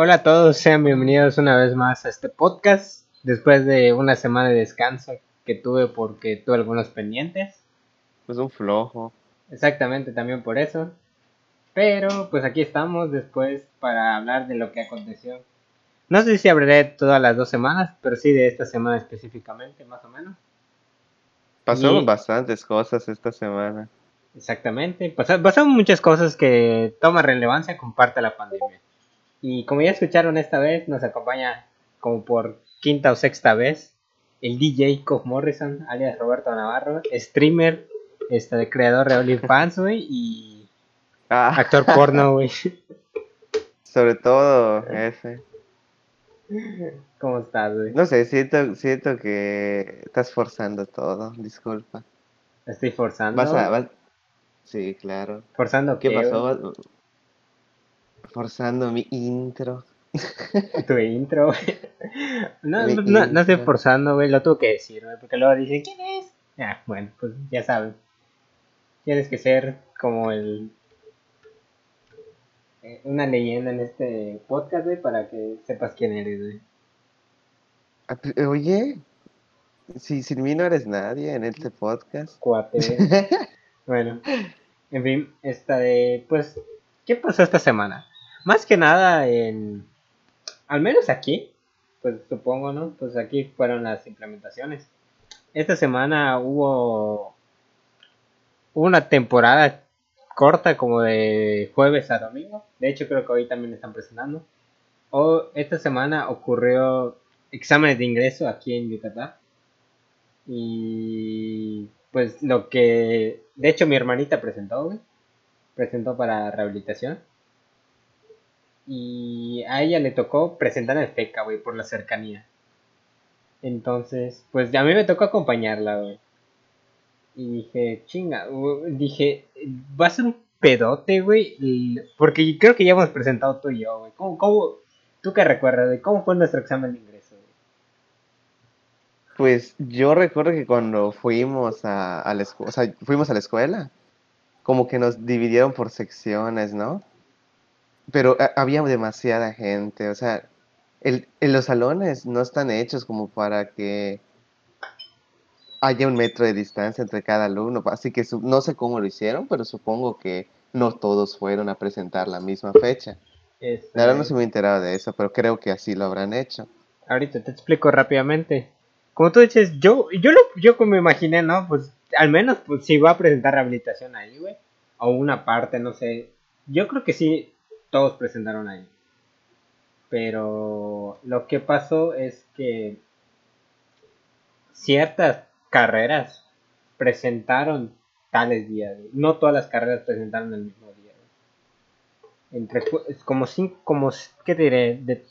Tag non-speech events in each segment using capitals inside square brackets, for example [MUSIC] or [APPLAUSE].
Hola a todos, sean bienvenidos una vez más a este podcast. Después de una semana de descanso que tuve porque tuve algunos pendientes. Pues un flojo. Exactamente, también por eso. Pero pues aquí estamos después para hablar de lo que aconteció. No sé si hablaré todas las dos semanas, pero sí de esta semana específicamente, más o menos. Pasaron bastantes cosas esta semana. Exactamente, pasaron muchas cosas que toman relevancia con parte de la pandemia. Y como ya escucharon esta vez, nos acompaña como por quinta o sexta vez el DJ Cobb Morrison, alias Roberto Navarro, streamer, este, creador de OnlyFans, güey, y ah. actor porno, güey. [LAUGHS] Sobre todo ese. ¿Cómo estás, güey? No sé, siento, siento que estás forzando todo, disculpa. ¿Estoy forzando? Sí, claro. ¿Forzando qué? pasó? Forzando mi intro. [LAUGHS] tu intro, [LAUGHS] No, no, no, estoy forzando, güey, lo tengo que decir, güey, porque luego dicen, ¿quién es? Ah, bueno, pues ya saben. Tienes que ser como el... Eh, una leyenda en este podcast, güey, para que sepas quién eres, güey. Ah, oye, si sin mí no eres nadie en este podcast. Cuate. [LAUGHS] bueno, en fin, esta de, pues, ¿qué pasó esta semana? Más que nada en, al menos aquí, pues supongo, ¿no? Pues aquí fueron las implementaciones. Esta semana hubo una temporada corta como de jueves a domingo. De hecho creo que hoy también están presentando. O esta semana ocurrió exámenes de ingreso aquí en Yucatán. Y pues lo que de hecho mi hermanita presentó, Presentó para rehabilitación. Y a ella le tocó presentar el FECA, güey, por la cercanía. Entonces, pues a mí me tocó acompañarla, güey. Y dije, chinga, dije, va a ser un pedote, güey. Porque creo que ya hemos presentado tú y yo, güey. ¿Cómo, cómo, tú qué recuerdas, de cómo fue nuestro examen de ingreso? Pues yo recuerdo que cuando fuimos a, la o sea, fuimos a la escuela, como que nos dividieron por secciones, ¿no? Pero eh, había demasiada gente, o sea, el, en los salones no están hechos como para que haya un metro de distancia entre cada alumno, así que no sé cómo lo hicieron, pero supongo que no todos fueron a presentar la misma fecha. Este... Ahora no se me enterado de eso, pero creo que así lo habrán hecho. Ahorita te explico rápidamente. Como tú dices, yo, yo, lo, yo como me imaginé, ¿no? Pues al menos pues si va a presentar rehabilitación ahí, güey. O una parte, no sé. Yo creo que sí, todos presentaron ahí. Pero lo que pasó es que ciertas carreras presentaron tales días. No todas las carreras presentaron el mismo día. Entre como cinco, como qué diré, de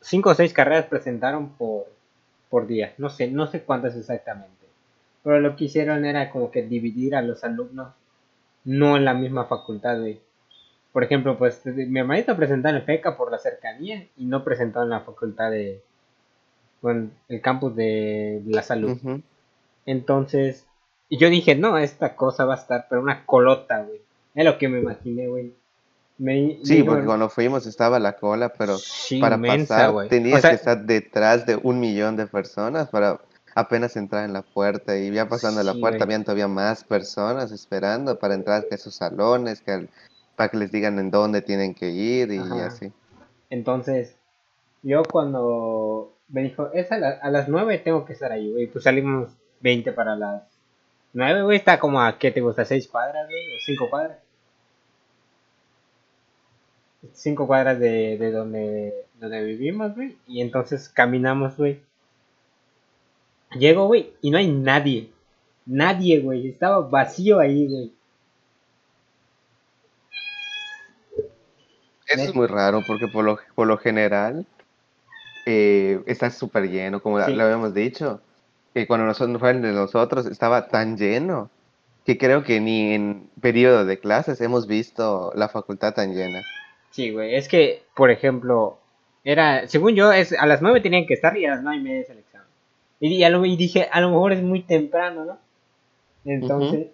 cinco o seis carreras presentaron por día. No sé, no sé cuántas exactamente. Pero lo que hicieron era como que dividir a los alumnos no en la misma facultad, de por ejemplo, pues mi hermanito presentó en el FECA por la cercanía y no presentó en la facultad de, bueno, el campus de la salud. Entonces, y yo dije, no, esta cosa va a estar, pero una colota, güey. Es lo que me imaginé, güey. sí, porque cuando fuimos estaba la cola, pero para pasar tenías que estar detrás de un millón de personas para apenas entrar en la puerta y ya pasando la puerta habían todavía más personas esperando para entrar a esos salones, que para que les digan en dónde tienen que ir y así. Entonces, yo cuando me dijo, es a, las 9 tengo que estar ahí, güey, pues salimos 20 para las 9, güey, está como a, ¿qué te gusta? ¿6 cuadras, güey? ¿O 5 cuadras? 5 cuadras de, de donde, donde vivimos, güey, y entonces caminamos, güey. Llego, güey, y no hay nadie. Nadie, güey. Estaba vacío ahí, güey. Eso es muy raro porque por lo, por lo general eh, está súper lleno, como lo habíamos dicho. Que cuando nosotros fueron de nosotros estaba tan lleno que creo que ni en periodo de clases hemos visto la facultad tan llena. Sí, güey, es que, por ejemplo, era, según yo, es a las nueve tenían que estar y a las nueve y media es el examen. Y, a lo, y dije, a lo mejor es muy temprano, ¿no? Entonces,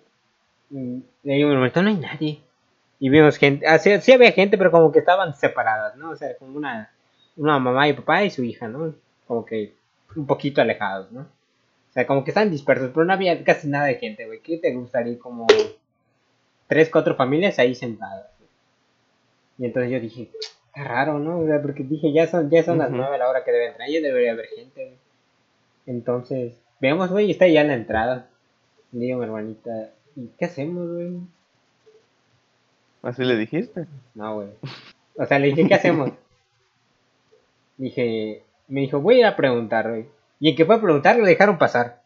uh -huh. le digo, no hay nadie. Y vimos gente, ah, sí, había gente, pero como que estaban separadas, ¿no? O sea, como una, una mamá y papá y su hija, ¿no? Como que un poquito alejados, ¿no? O sea, como que estaban dispersos, pero no había casi nada de gente, güey. ¿Qué te gustaría? Como tres, cuatro familias ahí sentadas. Y entonces yo dije, está raro, ¿no? O sea, porque dije, ya son, ya son las Ujú. nueve a la hora que debe entrar, ya debería haber gente, güey. Entonces, veamos, güey, está ya en la entrada. Le digo mi hermanita, ¿y qué hacemos, güey? ¿Así le dijiste? No, güey. O sea, le dije, ¿qué hacemos? Dije, me dijo, voy a ir a preguntar, güey. Y el que fue a preguntar lo dejaron pasar.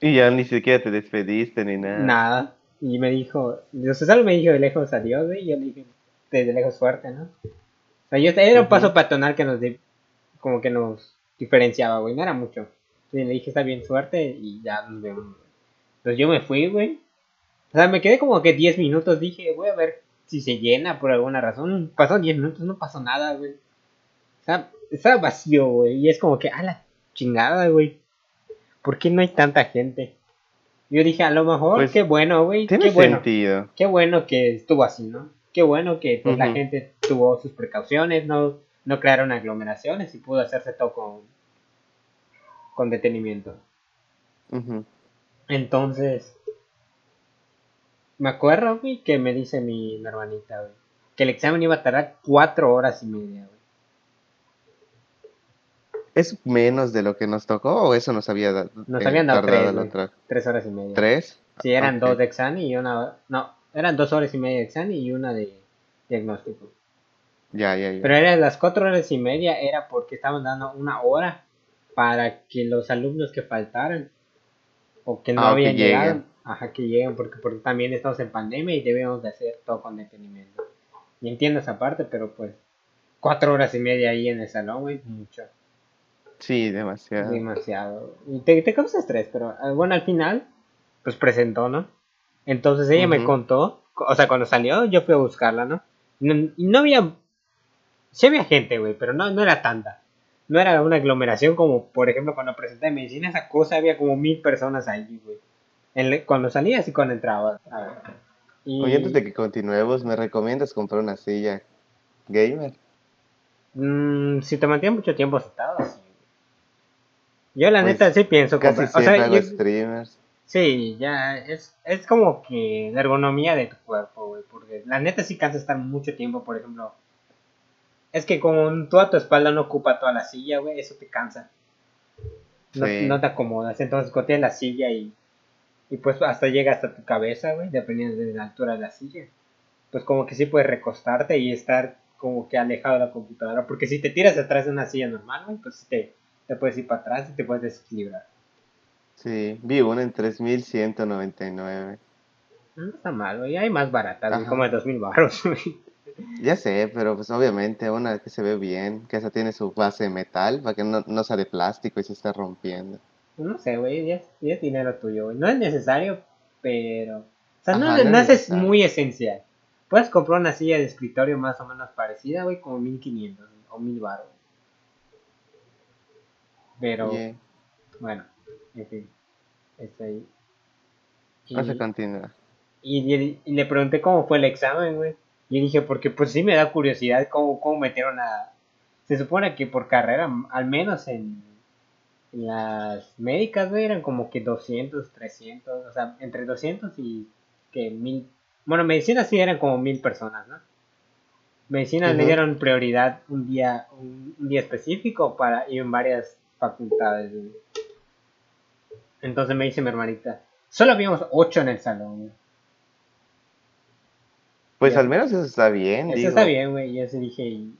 Y ya ni siquiera te despediste ni nada. Nada. Y me dijo, o sea, solo me dijo de lejos adiós, güey. Y yo le dije, desde lejos suerte, ¿no? O sea, yo, era un paso peatonal que nos, como que nos diferenciaba, güey. No era mucho. Y le dije, está bien, suerte. Y ya nos vemos, güey. Entonces yo me fui, güey. O sea, me quedé como que 10 minutos. Dije, voy a ver si se llena por alguna razón. Pasó 10 minutos, no pasó nada, güey. O sea, estaba vacío, güey. Y es como que, a la chingada, güey. ¿Por qué no hay tanta gente? Yo dije, a lo mejor, Pues, qué bueno, güey. Tiene Qué bueno. sentido. Qué bueno que estuvo así, ¿no? Qué bueno que pues, la gente tuvo sus precauciones, no, no crearon aglomeraciones y pudo hacerse todo con, con detenimiento. Entonces, me acuerdo, güey, que me dice mi, mi hermanita, güey, que el examen iba a tardar cuatro horas y media, güey. ¿Es menos de lo que nos tocó o eso nos había dado? Nos eh, habían dado tres, la güey. otra? Tres horas y media. ¿Tres? Sí, eran dos de examen y una... No, eran dos horas y media de examen y una de diagnóstico. Ya, ya, ya. Pero eran las cuatro horas y media era porque estaban dando una hora para que los alumnos que faltaran o que no Ah, que habían llegado, lleguen. ajá, que lleguen, porque, porque también estamos en pandemia y debemos de hacer todo con detenimiento. Y entiendo esa parte, pero pues cuatro horas y media ahí en el salón, güey, mucho, Sí, demasiado. demasiado. Y te, te causa estrés, pero ah, bueno, al final, pues presentó, ¿no? Entonces ella me contó, o sea, cuando salió, yo fui a buscarla, ¿no? No, y no había, sí había gente, güey, pero no, no era tanta. No era una aglomeración como, por ejemplo, cuando presenté medicina, esa cosa había como mil personas ahí, güey. En cuando salías y cuando entrabas. A ver. Y, Oye, antes de que continuemos, ¿me recomiendas comprar una silla gamer? mm, si te mantienes mucho tiempo sentado, sí. Yo la Pues, neta sí pienso Casi comprar. O siempre sea, hago yo- streamers. Sí, ya es, es como que la ergonomía de tu cuerpo, güey, porque la neta sí cansa estar mucho tiempo, por ejemplo. Es que como toda tu espalda no ocupa toda la silla, güey, eso te cansa. No, Sí. no te acomodas, entonces cuando tienes la silla y, y pues hasta llega hasta tu cabeza, güey, dependiendo de la altura de la silla. Pues como que sí puedes recostarte y estar como que alejado de la computadora, porque si te tiras atrás de una silla normal, güey, pues te, te puedes ir para atrás y te puedes desequilibrar. Sí, vi una en 3199. No está mal, güey, hay más baratas, como de 2000 baros, [LAUGHS] güey. Ya sé, pero pues obviamente una que se ve bien, que esa tiene su base de metal para que no, no sea de plástico y se esté rompiendo. No sé, güey, ya, es- ya es dinero tuyo, güey. No es necesario, pero... O sea, no, Ajá, no no es muy esencial. Puedes comprar una silla de escritorio más o menos parecida, güey, como 1500 güey, o 1000 baros. Pero, Yeah. bueno, en fin. Está ahí. Y, Vamos a continuar. y, y- y le pregunté cómo fue el examen, güey. Y dije, porque pues sí me da curiosidad cómo, cómo metieron a... Se supone que por carrera, al menos en, las médicas, güey, eran como que 200, 300, o sea, entre 200 y que mil... Bueno, medicina sí eran como mil personas, ¿no? Medicina le dieron prioridad un día, un, un día específico para ir en varias facultades, güey. Entonces me dice mi hermanita, solo habíamos ocho en el salón, güey. Pues Ya. al menos eso está bien, Eso digo. está bien, güey. Yo sí dije, y-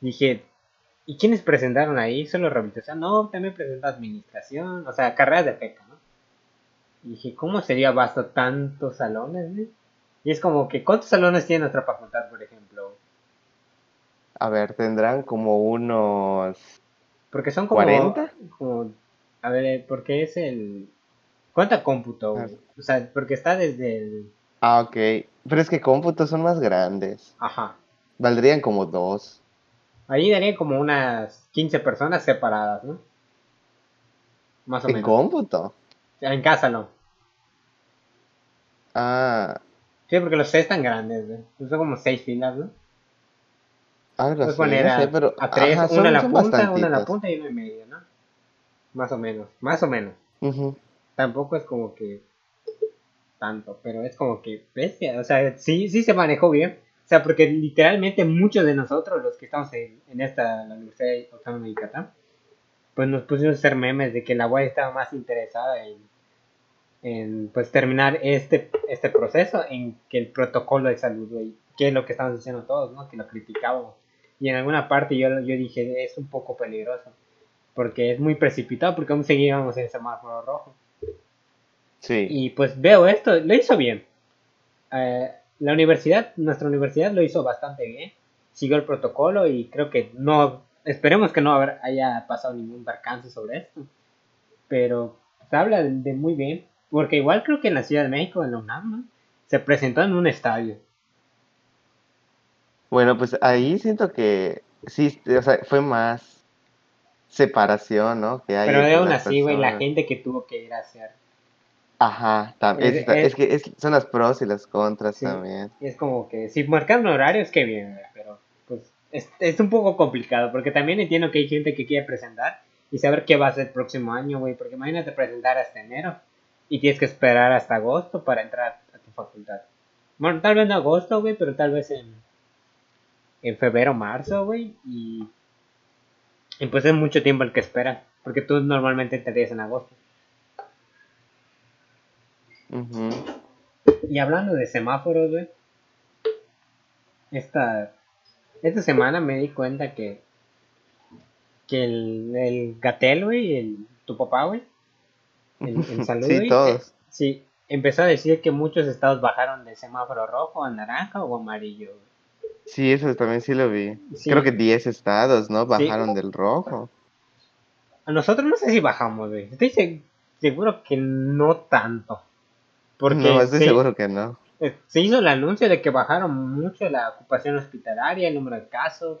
dije, ¿y quiénes presentaron ahí? Solo rehabilitación. No, también presentó administración, o sea, carreras de feca, ¿no? Y dije, ¿cómo sería vasto tantos salones, güey? Y es como que, ¿cuántos salones tiene nuestra facultad, por ejemplo? A ver, tendrán como unos... Porque son como... ¿40? como a ver, porque es el... ¿Cuánta cómputo, güey? Ah. O sea, porque está desde el... Ah, ok. Pero es que cómputos son más grandes. Ajá. Valdrían como dos. Ahí daría como unas 15 personas separadas, ¿no? Más o ¿En menos. cómputo? En cada salón. Ah, Sí, porque los C están grandes, güey. Son como seis filas, ¿no? Algo así, poner no a, sé, pero a tres, ajá, una en la punta, una en la punta y una en medio, ¿no? Más o menos, más o menos. Tampoco es como que tanto, pero es como que bestia, o sea, sí, sí se manejó bien. O sea, porque literalmente muchos de nosotros, los que estamos en, en esta, la Universidad Autónoma de Yucatán, pues nos pusimos a hacer memes de que la UAI estaba más interesada en, en pues terminar este, este proceso en que el protocolo de salud, güey, que es lo que estamos diciendo todos, ¿no? Que lo criticábamos. Y en alguna parte yo, yo dije, es un poco peligroso, porque es muy precipitado, porque aún seguíamos en semáforo rojo. Sí. Y pues veo esto, lo hizo bien. Eh, la universidad, nuestra universidad lo hizo bastante bien. Siguió el protocolo y creo que no, esperemos que no haber- haya pasado ningún percance sobre esto. Pero se habla de, de muy bien. Porque igual creo que en la Ciudad de México, en la UNAM, ¿no? se presentó en un estadio. Bueno, pues ahí siento que sí, o sea, fue más separación, ¿no? Que hay Pero aún así, güey, la gente que tuvo que ir a hacer. Ajá, tam- Es- es, es- que es- son las pros y las contras Sí. también. Y es como que si marcaron horarios, que bien, pero pues es, es un poco complicado, porque también entiendo que hay gente que quiere presentar y saber qué va a ser el próximo año, güey, porque imagínate presentar hasta enero y tienes que esperar hasta agosto para entrar a tu facultad. Bueno, tal vez no agosto, güey, pero tal vez en, en febrero, marzo, güey, y, y pues es mucho tiempo el que esperan, porque tú normalmente entrarías en agosto. Y hablando de semáforos, güey. Esta, esta semana me di cuenta que. Que el, el Gatel, güey, el, tu papá, güey. En, en [LAUGHS] salud, Sí, güey, todos. eh, sí, empezó a decir que muchos estados bajaron de semáforo rojo a naranja o amarillo, güey. Sí, eso también sí lo vi. Sí. Creo que 10 estados, ¿no? Bajaron del rojo. A nosotros no sé si bajamos, güey. Estoy se- seguro que no tanto. Porque no, estoy se- seguro que no. Eh, se hizo el anuncio de que bajaron mucho la ocupación hospitalaria, el número de casos,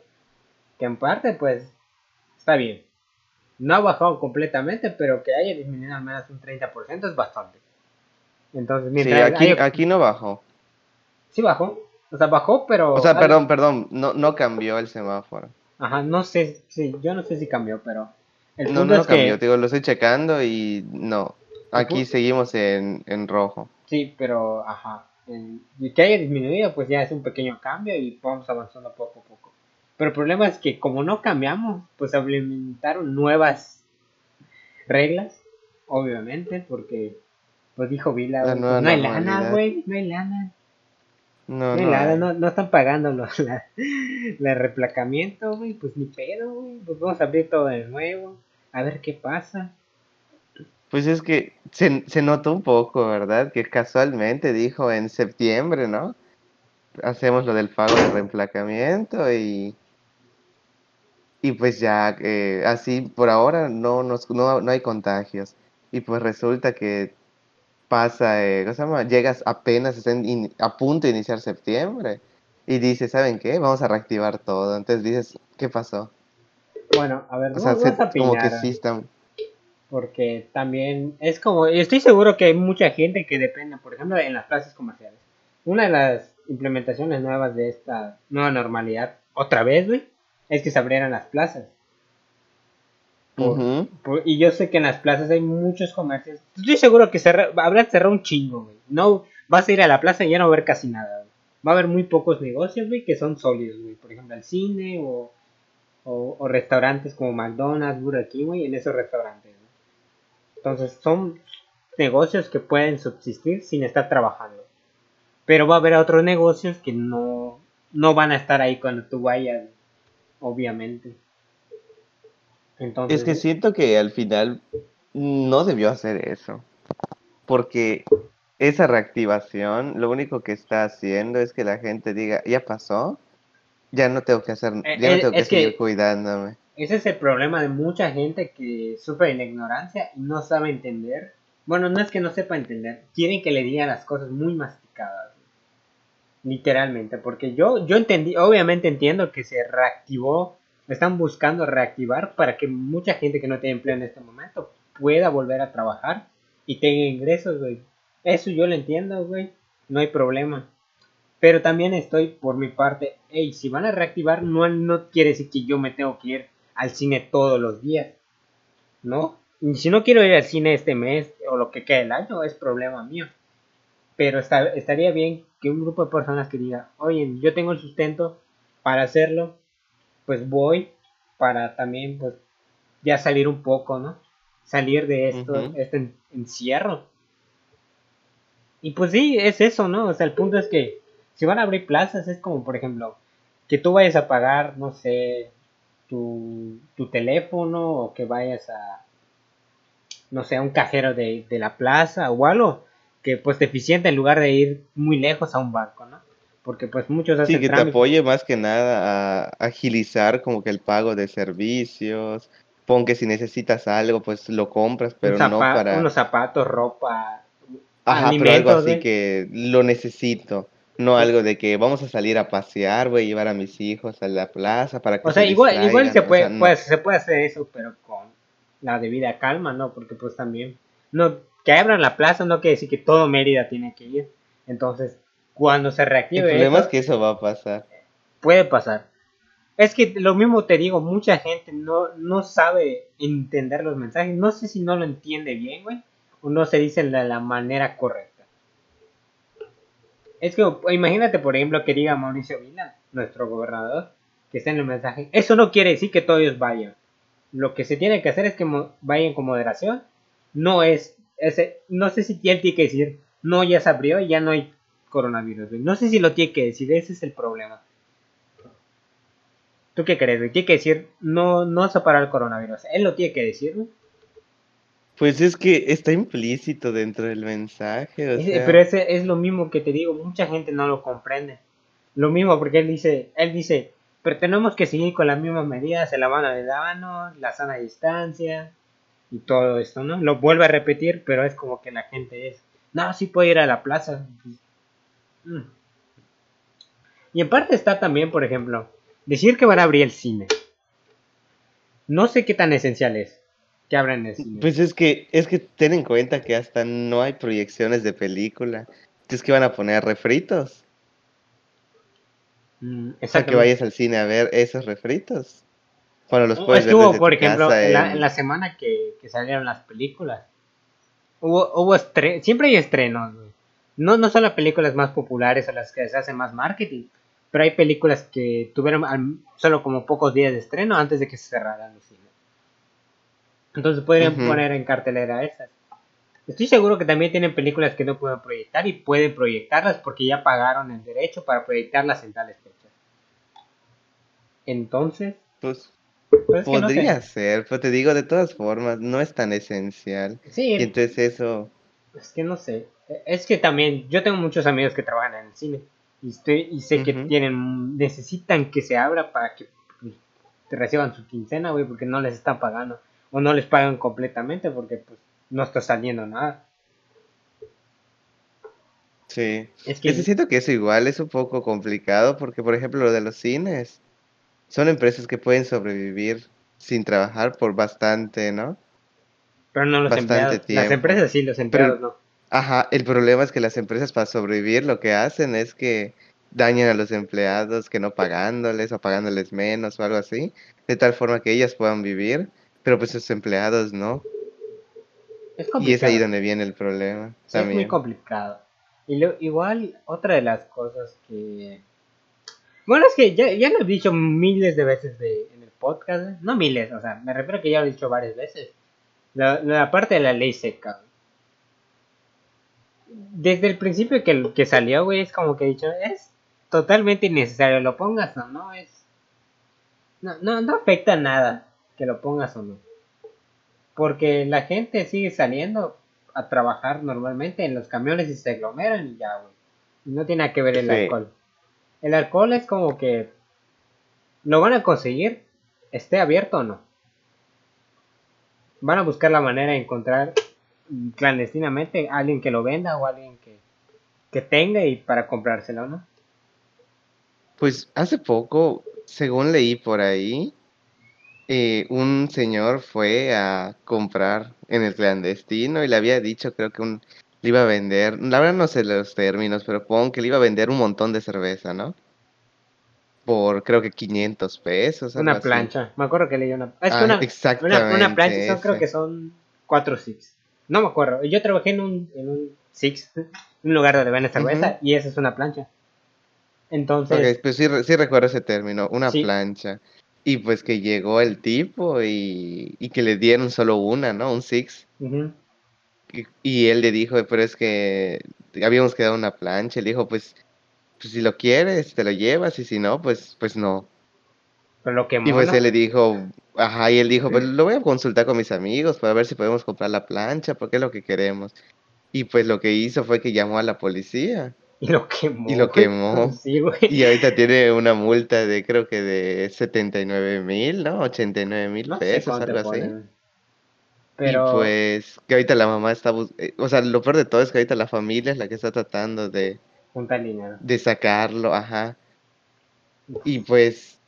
que en parte pues está bien. No ha bajado completamente, pero que haya disminuido al menos un 30% es bastante. Entonces, Sí, mientras aquí, haya- aquí no bajó. sí bajó, o sea, bajó, pero... O sea, perdón, perdón, no, no cambió el semáforo. Ajá, no sé, sí, yo no sé si cambió, pero... El No, punto no es cambió, que... digo, lo estoy checando y no. Aquí seguimos en, en rojo. Sí, pero, ajá. en- y que haya disminuido, pues ya es un pequeño cambio y vamos avanzando poco a poco. Pero el problema es que como no cambiamos, pues implementaron nuevas reglas, obviamente, porque, pues dijo Vila, pues, no hay lana, güey, no hay lana. No, No hay no. lana, no están pagando los, [LAUGHS] la, la replacamiento, güey, pues ni pedo, güey, pues vamos a abrir todo de nuevo, a ver qué pasa. Pues es que se, se notó un poco, ¿verdad? Que casualmente dijo en septiembre, ¿no? Hacemos lo del pago de reemplacamiento y, y pues ya, eh, así por ahora no, nos, no, no hay contagios. Y pues resulta que pasa, eh, ¿cómo se llama? Llegas apenas in- a punto de iniciar septiembre y dices, ¿saben qué? Vamos a reactivar todo. Entonces dices, ¿qué pasó? Bueno, a ver, O no sea, se- vamos a como que sí están... porque también es como, estoy seguro que hay mucha gente que depende, por ejemplo, en las plazas comerciales. Una de las implementaciones nuevas de esta nueva normalidad, otra vez, güey, es que se abrieran las plazas. Por- Ujú. por- y yo sé que en las plazas hay muchos comercios. Estoy seguro que cerra, habrán cerrado un chingo, güey. No, vas a ir a la plaza y ya no va a haber casi nada, güey. Va a haber muy pocos negocios, güey, que son sólidos, güey. Por ejemplo, el cine o, o, o restaurantes como McDonald's, Burger King, güey, en esos restaurantes. Entonces, son negocios que pueden subsistir sin estar trabajando. Pero va a haber otros negocios que no, no van a estar ahí cuando tú vayas, obviamente. Entonces, Es que siento que al final no debió hacer eso. Porque esa reactivación lo único que está haciendo es que la gente diga, ya pasó, ya no tengo que hacer, Eh, ya no eh, tengo que es que- seguir cuidándome. Ese es el problema de mucha gente que sufre de la ignorancia y no sabe entender. Bueno, no es que no sepa entender, quieren que le digan las cosas muy masticadas. Literalmente, porque yo, yo entendí, obviamente entiendo que se reactivó, están buscando reactivar para que mucha gente que no tiene empleo en este momento pueda volver a trabajar y tenga ingresos, güey. Eso yo lo entiendo, güey. No hay problema. Pero también estoy por mi parte, hey, si van a reactivar, no, no quiere decir que yo me tengo que ir al cine todos los días, ¿no? Y si no quiero ir al cine este mes o lo que quede el año, es problema mío. Pero estaría bien que un grupo de personas que diga, oye, yo tengo el sustento para hacerlo, pues voy para también, pues, ya salir un poco, ¿no? Salir de esto, este encierro. Y pues sí, es eso, ¿no? O sea, el punto es que si van a abrir plazas, es como, por ejemplo, que tú vayas a pagar, no sé, tu, tu teléfono o que vayas a, no sé, a un cajero de, de la plaza o algo que pues te eficiente en lugar de ir muy lejos a un banco, ¿no? Porque pues muchos hacen Sí, que te apoye más que nada a agilizar como que el pago de servicios. Pon que si necesitas algo, pues lo compras, pero no para... Unos zapatos, ropa, Ajá, pero algo así que lo necesito. No algo de que vamos a salir a pasear, voy a llevar a mis hijos a la plaza para que O sea, igual, igual se puede, pues, se puede hacer eso, pero con la debida calma, ¿no? Porque pues también, no, que abran la plaza no quiere decir que todo Mérida tiene que ir. Entonces, cuando se reactive... El problema es que eso va a pasar. Puede pasar. Es que lo mismo te digo, mucha gente no, no sabe entender los mensajes. No sé si no lo entiende bien, güey. O no se dice de la manera correcta. Es que imagínate, por ejemplo, que diga Mauricio Vila, nuestro gobernador, que está en el mensaje. Eso no quiere decir que todos vayan. Lo que se tiene que hacer es que vayan con moderación. No es, ese, no sé si él tiene que decir, no, ya se abrió ya no hay coronavirus. No sé si lo tiene que decir, ese es el problema. ¿Tú qué crees? Tiene que decir, no, no separar el coronavirus. Él lo tiene que decir, pues es que está implícito dentro del mensaje. Pero ese es lo mismo que te digo, mucha gente no lo comprende. Lo mismo porque él dice, él dice, pero tenemos que seguir con las mismas medidas, el lavado de manos, la sana distancia y todo esto, ¿no? Lo vuelve a repetir, pero es como que la gente es, no, sí puede ir a la plaza. Mm. Y en parte está también, por ejemplo, decir que van a abrir el cine. No sé qué tan esencial es que abran el cine. Pues es que, es que ten en cuenta que hasta no hay proyecciones de película. Es que van a poner refritos. Mm, Para que vayas al cine a ver esos refritos. Cuando los puedes Estuvo, ver por ejemplo, en, la, semana que, salieron las películas. Hubo, hubo siempre hay estrenos, No, no son las películas más populares o las que se hacen más marketing, pero hay películas que tuvieron solo como pocos días de estreno antes de que se cerraran los cines. Entonces podrían poner en cartelera esas. Estoy seguro que también tienen películas que no pueden proyectar y pueden proyectarlas porque ya pagaron el derecho para proyectarlas en tales fechas. Entonces... Pues, pues podría ser, pero te digo, de todas formas, no es tan esencial. Sí. Y entonces eso... Es que no sé. Es que también, yo tengo muchos amigos que trabajan en el cine y, estoy, y sé que tienen, necesitan que se abra para que pues, reciban su quincena, güey, porque no les están pagando o no les pagan completamente porque pues no está saliendo nada. Sí. Es que siento que eso igual es un poco complicado porque por ejemplo lo de los cines son empresas que pueden sobrevivir sin trabajar por bastante, ¿no? Pero no los empleados. Las empresas sí, los empleados no. Ajá, el problema es que las empresas para sobrevivir lo que hacen es que dañan a los empleados que no pagándoles o pagándoles menos o algo así, de tal forma que ellas puedan vivir pero pues sus empleados no. Es y es ahí donde viene el problema. Es muy complicado. Y lo, igual, otra de las cosas que... Bueno, es que ya, ya lo he dicho miles de veces de, en el podcast. No miles, o sea, me refiero a que ya lo he dicho varias veces. La, la parte de la ley seca. Desde el principio que, que salió, güey, es como que he dicho, es totalmente innecesario. Lo pongas o no, es... No, no, no afecta nada que lo pongas o no. Porque la gente sigue saliendo a trabajar normalmente en los camiones y se aglomeran y ya, güey. No tiene que ver el alcohol. El alcohol es como que lo van a conseguir, esté abierto o no. Van a buscar la manera de encontrar clandestinamente a alguien que lo venda o alguien que, que tenga y para comprárselo, ¿no? Pues hace poco, según leí por ahí, eh, un señor fue a comprar en el clandestino y le había dicho, creo que un le iba a vender, la verdad no sé los términos, pero pongo que le iba a vender un montón de cerveza, ¿no? Por creo que 500 pesos. Una así. plancha. Me acuerdo que leí una. Es que Ah, una, exactamente. una, una plancha son, creo que son 4 six. No me acuerdo. Yo trabajé en un, en un six, [LAUGHS] un lugar donde venden cerveza, y esa es una plancha. Entonces, Ok, pues sí, re- sí recuerdo ese término, una Sí. plancha. Y pues que llegó el tipo y, y que le dieron solo una, ¿no? Un six. Y, y él le dijo, pero es que habíamos quedado una plancha. Él dijo, pues, pues si lo quieres, te lo llevas, y si no, pues, pues no. pero lo quemó. Y pues él le dijo, ajá, y él dijo, pues lo voy a consultar con mis amigos para ver si podemos comprar la plancha, porque es lo que queremos. Y pues lo que hizo fue que llamó a la policía. [LAUGHS] Y lo quemó. Y lo quemó. [LAUGHS] Sí, güey. Y ahorita tiene una multa de creo que de 79 mil, ¿no? 89 mil No pesos, algo así. ponen. Pero, Y pues que ahorita la mamá está, bus- eh, o sea, lo peor de todo es que ahorita la familia es la que está tratando de, junta el dinero. de sacarlo, ajá. Y pues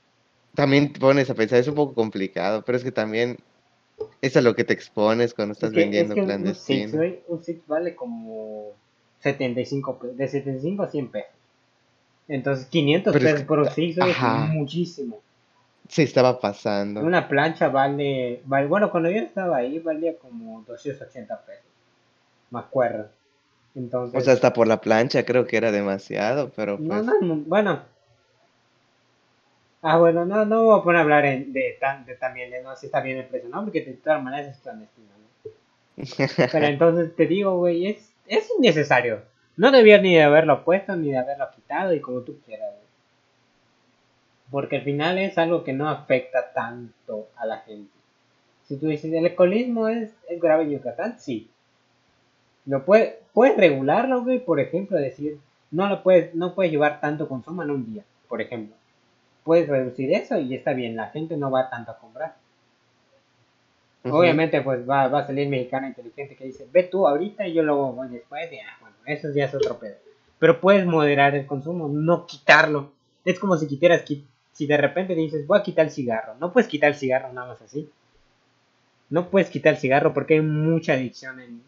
también te pones a pensar, es un poco complicado, pero es que también es a lo que te expones cuando estás Es que, vendiendo es que un- un six, clandestino. un six vale como 75 pesos, de 75 a 100 pesos. Entonces, 500 Pero es pesos que- por un six, güey, es muchísimo. Se estaba pasando. Una plancha vale, vale, bueno, cuando yo estaba ahí valía como 280 pesos. Me acuerdo. Entonces, O sea, hasta por la plancha creo que era demasiado, pero no, pues... no, no, bueno. Ah, bueno, no, no voy a poner a hablar en- de, tan, de también de no si está bien el precio, ¿no? Porque de todas maneras es clandestino, ¿no? [LAUGHS] Pero entonces te digo, güey, es, es innecesario. No debías ni de haberlo puesto ni de haberlo quitado y como tú quieras. Porque al final es algo que no afecta tanto a la gente. Si tú dices, el alcoholismo es, es grave en Yucatán, sí. Lo puede, puedes regularlo, güey, por ejemplo, decir, no lo puedes, no puedes llevar tanto consumo en un día, por ejemplo. Puedes reducir eso y está bien, la gente no va tanto a comprar. Obviamente, pues va, va a salir mexicano inteligente que dice, ve tú ahorita y yo luego voy después. Y, ah, bueno, eso ya es otro pedo. Pero puedes moderar el consumo, no quitarlo. Es como si quitaras, qui- si de repente dices, voy a quitar el cigarro. No puedes quitar el cigarro nada más así. No puedes quitar el cigarro porque hay mucha adicción en,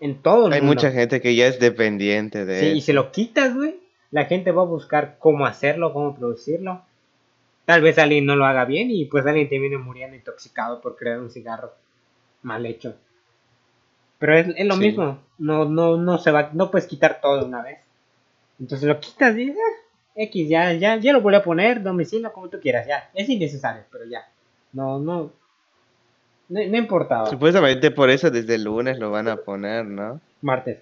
en todo el Hay mundo. mucha gente que ya es dependiente de Sí, y si lo quitas, güey, la gente va a buscar cómo hacerlo, cómo producirlo. Tal vez alguien no lo haga bien y pues alguien termine muriendo intoxicado por crear un cigarro mal hecho. Pero es, es lo Sí. mismo, no, no, no se va, no puedes quitar todo de una vez. Entonces lo quitas y ah, X, ya, ya, ya lo voy a poner, domicilio, como tú quieras, ya. Es innecesario, pero ya. No, no. No, no importaba. Supuestamente por eso desde el lunes lo van a poner, ¿no? Martes.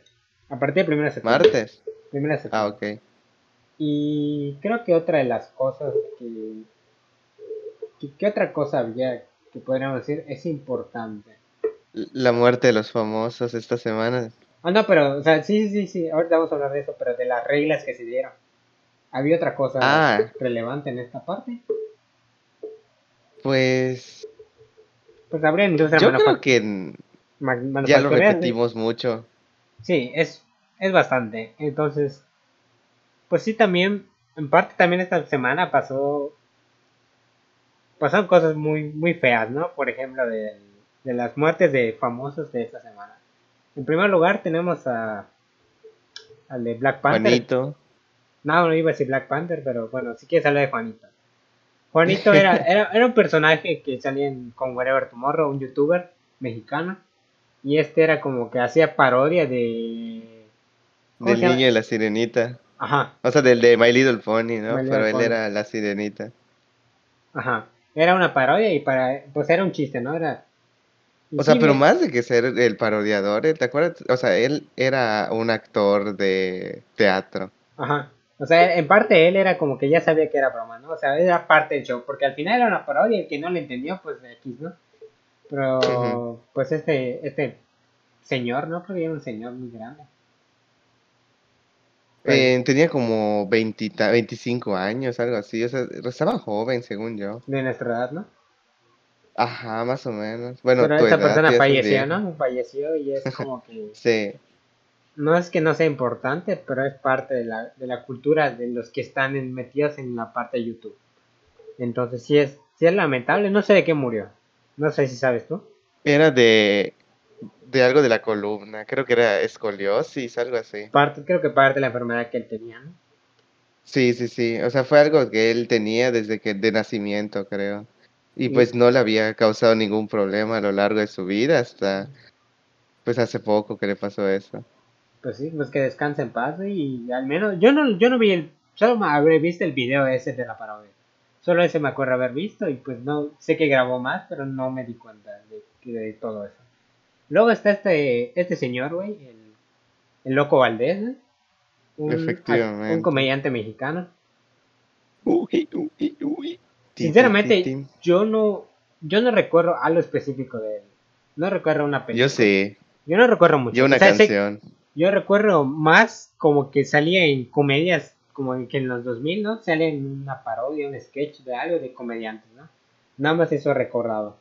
A partir de 1 de septiembre. Martes. Primera septiembre. Ah, ok. Y creo que otra de las cosas que, que, que otra cosa había que podríamos decir es importante. La muerte de los famosos esta semana. Ah, no, pero, o sea, sí, sí, sí, ahorita vamos a hablar de eso, pero de las reglas que se dieron. ¿Había otra cosa Ah. relevante en esta parte? Pues Pues habría industria yo creo que ya lo manufacturera, sí. repetimos mucho. Sí, es, es bastante. Entonces, pues sí, también, en parte también esta semana pasó, pasaron cosas muy, muy feas, ¿no? Por ejemplo, de, de las muertes de famosos de esta semana. En primer lugar tenemos a, al de Black Panther. Juanito. No, no iba a decir Black Panther, pero bueno, si quieres hablar de Juanito. Juanito era, [LAUGHS] era, era un personaje que salía en, con Wherever Tomorrow, un youtuber mexicano. Y este era como que hacía parodia de... ¿cómo Del niño de la sirenita. Ajá, O sea, del de My Little Pony, ¿no? Little Pero él era la sirenita. ajá. Era una parodia y para... Pues era un chiste, ¿no? Era... O sea, pero más de que ser el parodiador, ¿eh? ¿te acuerdas? O sea, él era un actor de teatro. Ajá. O sea, en parte él era como que ya sabía que era broma, ¿no? O sea, era parte del show, porque al final era una parodia y el que no le entendió, pues X, ¿no? Pero, pues este, este señor, ¿no? Porque era un señor muy grande. Eh, tenía como 20, ta- 25 años, algo así. O sea, estaba joven, según yo. de nuestra edad, ¿no? Ajá, más o menos. Bueno, Pero edad, persona falleció. ¿no? Falleció y es [LAUGHS] como que... Sí. No es que no sea importante, pero es parte de la, de la cultura de los que están en- metidos en la parte de YouTube. Entonces sí es, sí es lamentable, no sé de qué murió. No sé si sabes tú. Era de, de algo de la columna, creo que era escoliosis, algo así. Parte, creo que parte de la enfermedad que él tenía, ¿no? Sí, sí, sí, o sea, fue algo que él tenía desde que de nacimiento, creo. Y pues no le había causado ningún problema a lo largo de su vida hasta pues hace poco que le pasó eso. Pues sí, pues que descanse en paz güey, y al menos yo no yo no vi el solo me habré visto el video ese de la parodia. Solo ese me acuerdo haber visto y pues no sé que grabó más, pero no me di cuenta de, de todo eso. Luego está este este señor, güey, el, el loco Valdés, güey. Un, Efectivamente. un comediante mexicano. Uy, uy, uy. Sinceramente, yo no yo no recuerdo algo específico de él. No recuerdo una película. Yo sí, Yo no recuerdo mucho. yo una O sea, sé- canción. Yo recuerdo más como que salía en comedias, como que en los 2000, ¿no? Sale en una parodia, un sketch de algo de comediantes, ¿no? Nada más eso he recordado.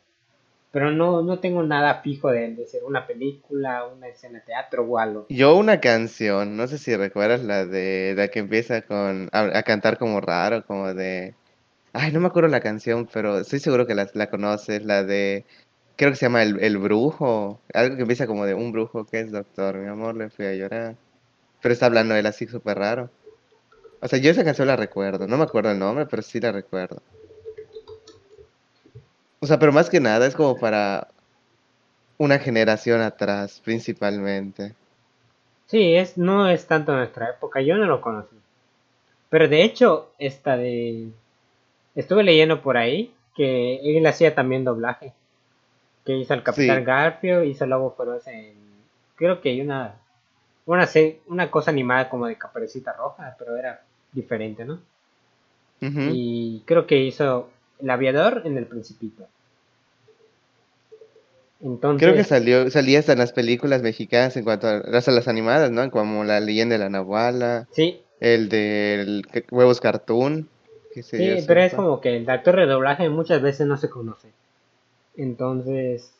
Pero no, no tengo nada fijo de él, de ser una película, una escena de teatro o algo. Yo una canción, no sé si recuerdas la de la que empieza con a, a cantar como raro, como de Ay, no me acuerdo la canción, pero estoy seguro que la, la conoces, la de creo que se llama El, el Brujo, algo que empieza como de un brujo que es doctor, mi amor, le fui a llorar. Pero está hablando él así súper raro. O sea, yo esa canción la recuerdo, no me acuerdo el nombre, pero sí la recuerdo. O sea, pero más que nada es como para una generación atrás, principalmente. Sí, es, no es tanto nuestra época, yo no lo conocí. Pero de hecho, esta de... Estuve leyendo por ahí que él hacía también doblaje. Que hizo el Capitán Sí. Garfio, hizo Lobo Feroz en... Creo que hay una... Una, una cosa animada como de Caperucita Roja, pero era diferente, ¿no? Y creo que hizo El Aviador en El Principito. Entonces... Creo que salió, salía hasta en las películas mexicanas en cuanto a las, a las animadas, ¿no? Como La leyenda de la Nahuala, Sí, el de Huevos Cartoon. Que se Sí, pero es como que el actor de doblaje muchas veces no se conoce. Entonces,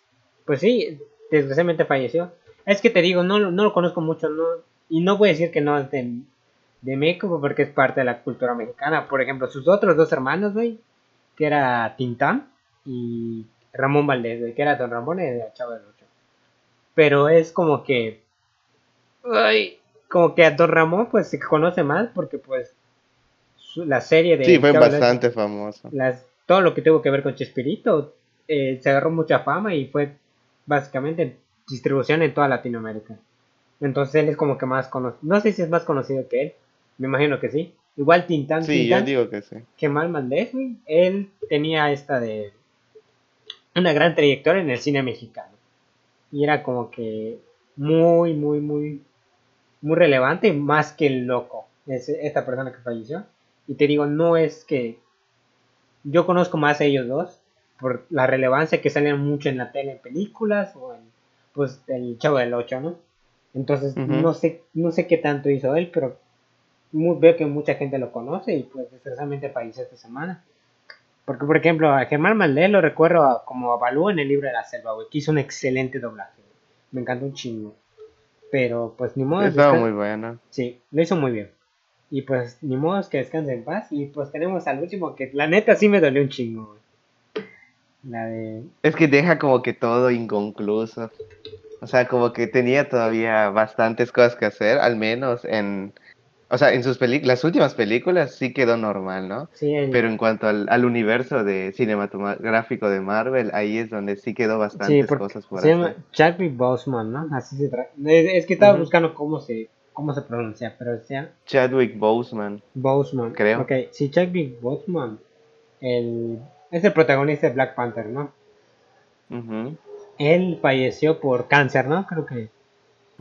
pues sí, desgraciadamente falleció. Es que te digo, no, lo- no lo conozco mucho, no, y no voy a decir que no es de, de México porque es parte de la cultura mexicana. Por ejemplo, sus otros dos hermanos, güey, que era Tintán y Ramón Valdés, güey, que era Don Ramón y el Chavo del Ocho. Pero es como que, ay, como que a Don Ramón pues se conoce más porque pues la serie de Sí, fue bastante famoso. las, todo lo que tuvo que ver con Chespirito eh, se agarró mucha fama y fue básicamente distribución en toda Latinoamérica. Entonces él es como que más conocido. No sé si es más conocido que él. Me imagino que sí. Igual Tintán, Sí, yo Tintán, digo que sí. Kemal Maldés, güey, él tenía esta de una gran trayectoria en el cine mexicano. Y era como que muy, muy, muy, muy relevante, más que el loco. Es esta persona que falleció. Y te digo, no es que yo conozco más a ellos dos por la relevancia que salen mucho en la tele, en películas o en pues el Chavo del Ocho, ¿no? Entonces no sé no sé qué tanto hizo él, pero veo que mucha gente lo conoce y pues desgraciadamente falleció esta semana. Porque por ejemplo a Germán Maldés lo recuerdo a- como a Balú en el libro de la selva, güey, que hizo un excelente doblaje. Me encantó un chingo. Pero pues ni modo. Estaba muy bueno. Sí, lo hizo muy bien. Y pues ni modo es que descanse en paz. Y pues tenemos al último que la neta sí me dolió un chingo, güey. La de... Es que deja como que todo inconcluso. O sea, como que tenía todavía bastantes cosas que hacer, al menos en... O sea, en sus películas, las últimas películas sí quedó normal, ¿no? Sí, Pero en cuanto al, al universo de cinematográfico de Marvel, ahí es donde sí quedó bastantes cosas por se llama hacer. Chadwick Boseman, ¿no? Así se trata. Es, es que estaba buscando cómo se, cómo se pronuncia, pero se llama Chadwick Boseman. Boseman. Creo. Ok, sí, Chadwick Boseman. El, es el protagonista de Black Panther, ¿no? Ujú. Él falleció por cáncer, ¿no? Creo que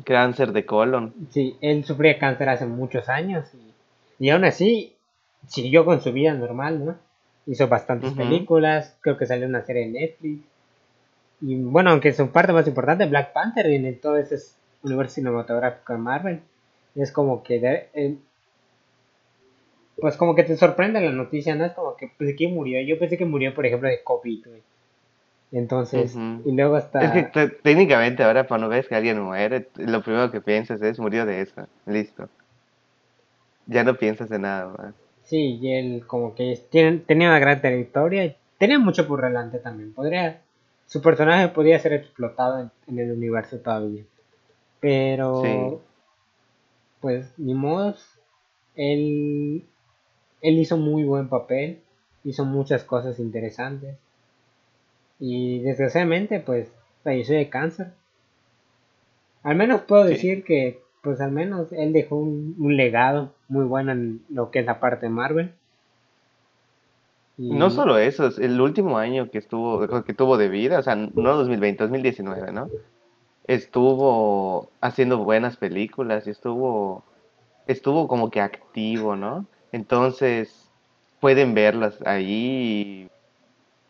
Cáncer de colon. Sí, él sufría cáncer hace muchos años y, y aún así siguió con su vida normal, ¿no? Hizo bastantes películas, creo que salió una serie en Netflix. Y bueno, aunque su parte más importante, Black Panther, en todo ese universo cinematográfico de Marvel, es como que, de- eh, pues como que te sorprende la noticia, ¿no? Es como que pensé que murió, yo pensé que murió, por ejemplo, de COVID, güey. Entonces, y luego hasta... Es que te- técnicamente ahora cuando ves que alguien muere, lo primero que piensas es murió de eso. Listo. Ya no piensas en nada más. Sí, y él como que tiene- tenía una gran trayectoria y tenía mucho por delante también. Podría, su personaje podía ser explotado en, en el universo todavía. Pero, Sí. Pues, ni modo, él, él hizo muy buen papel, hizo muchas cosas interesantes. Y desgraciadamente, pues, falleció de cáncer. Al menos puedo Sí. decir que, pues, al menos él dejó un, un legado muy bueno en lo que es la parte de Marvel. Y- No solo eso, es el último año que estuvo, que tuvo de vida, o sea, no 2020, 2019, ¿no? Estuvo haciendo buenas películas y estuvo, estuvo como que activo, ¿no? Entonces, pueden verlas ahí.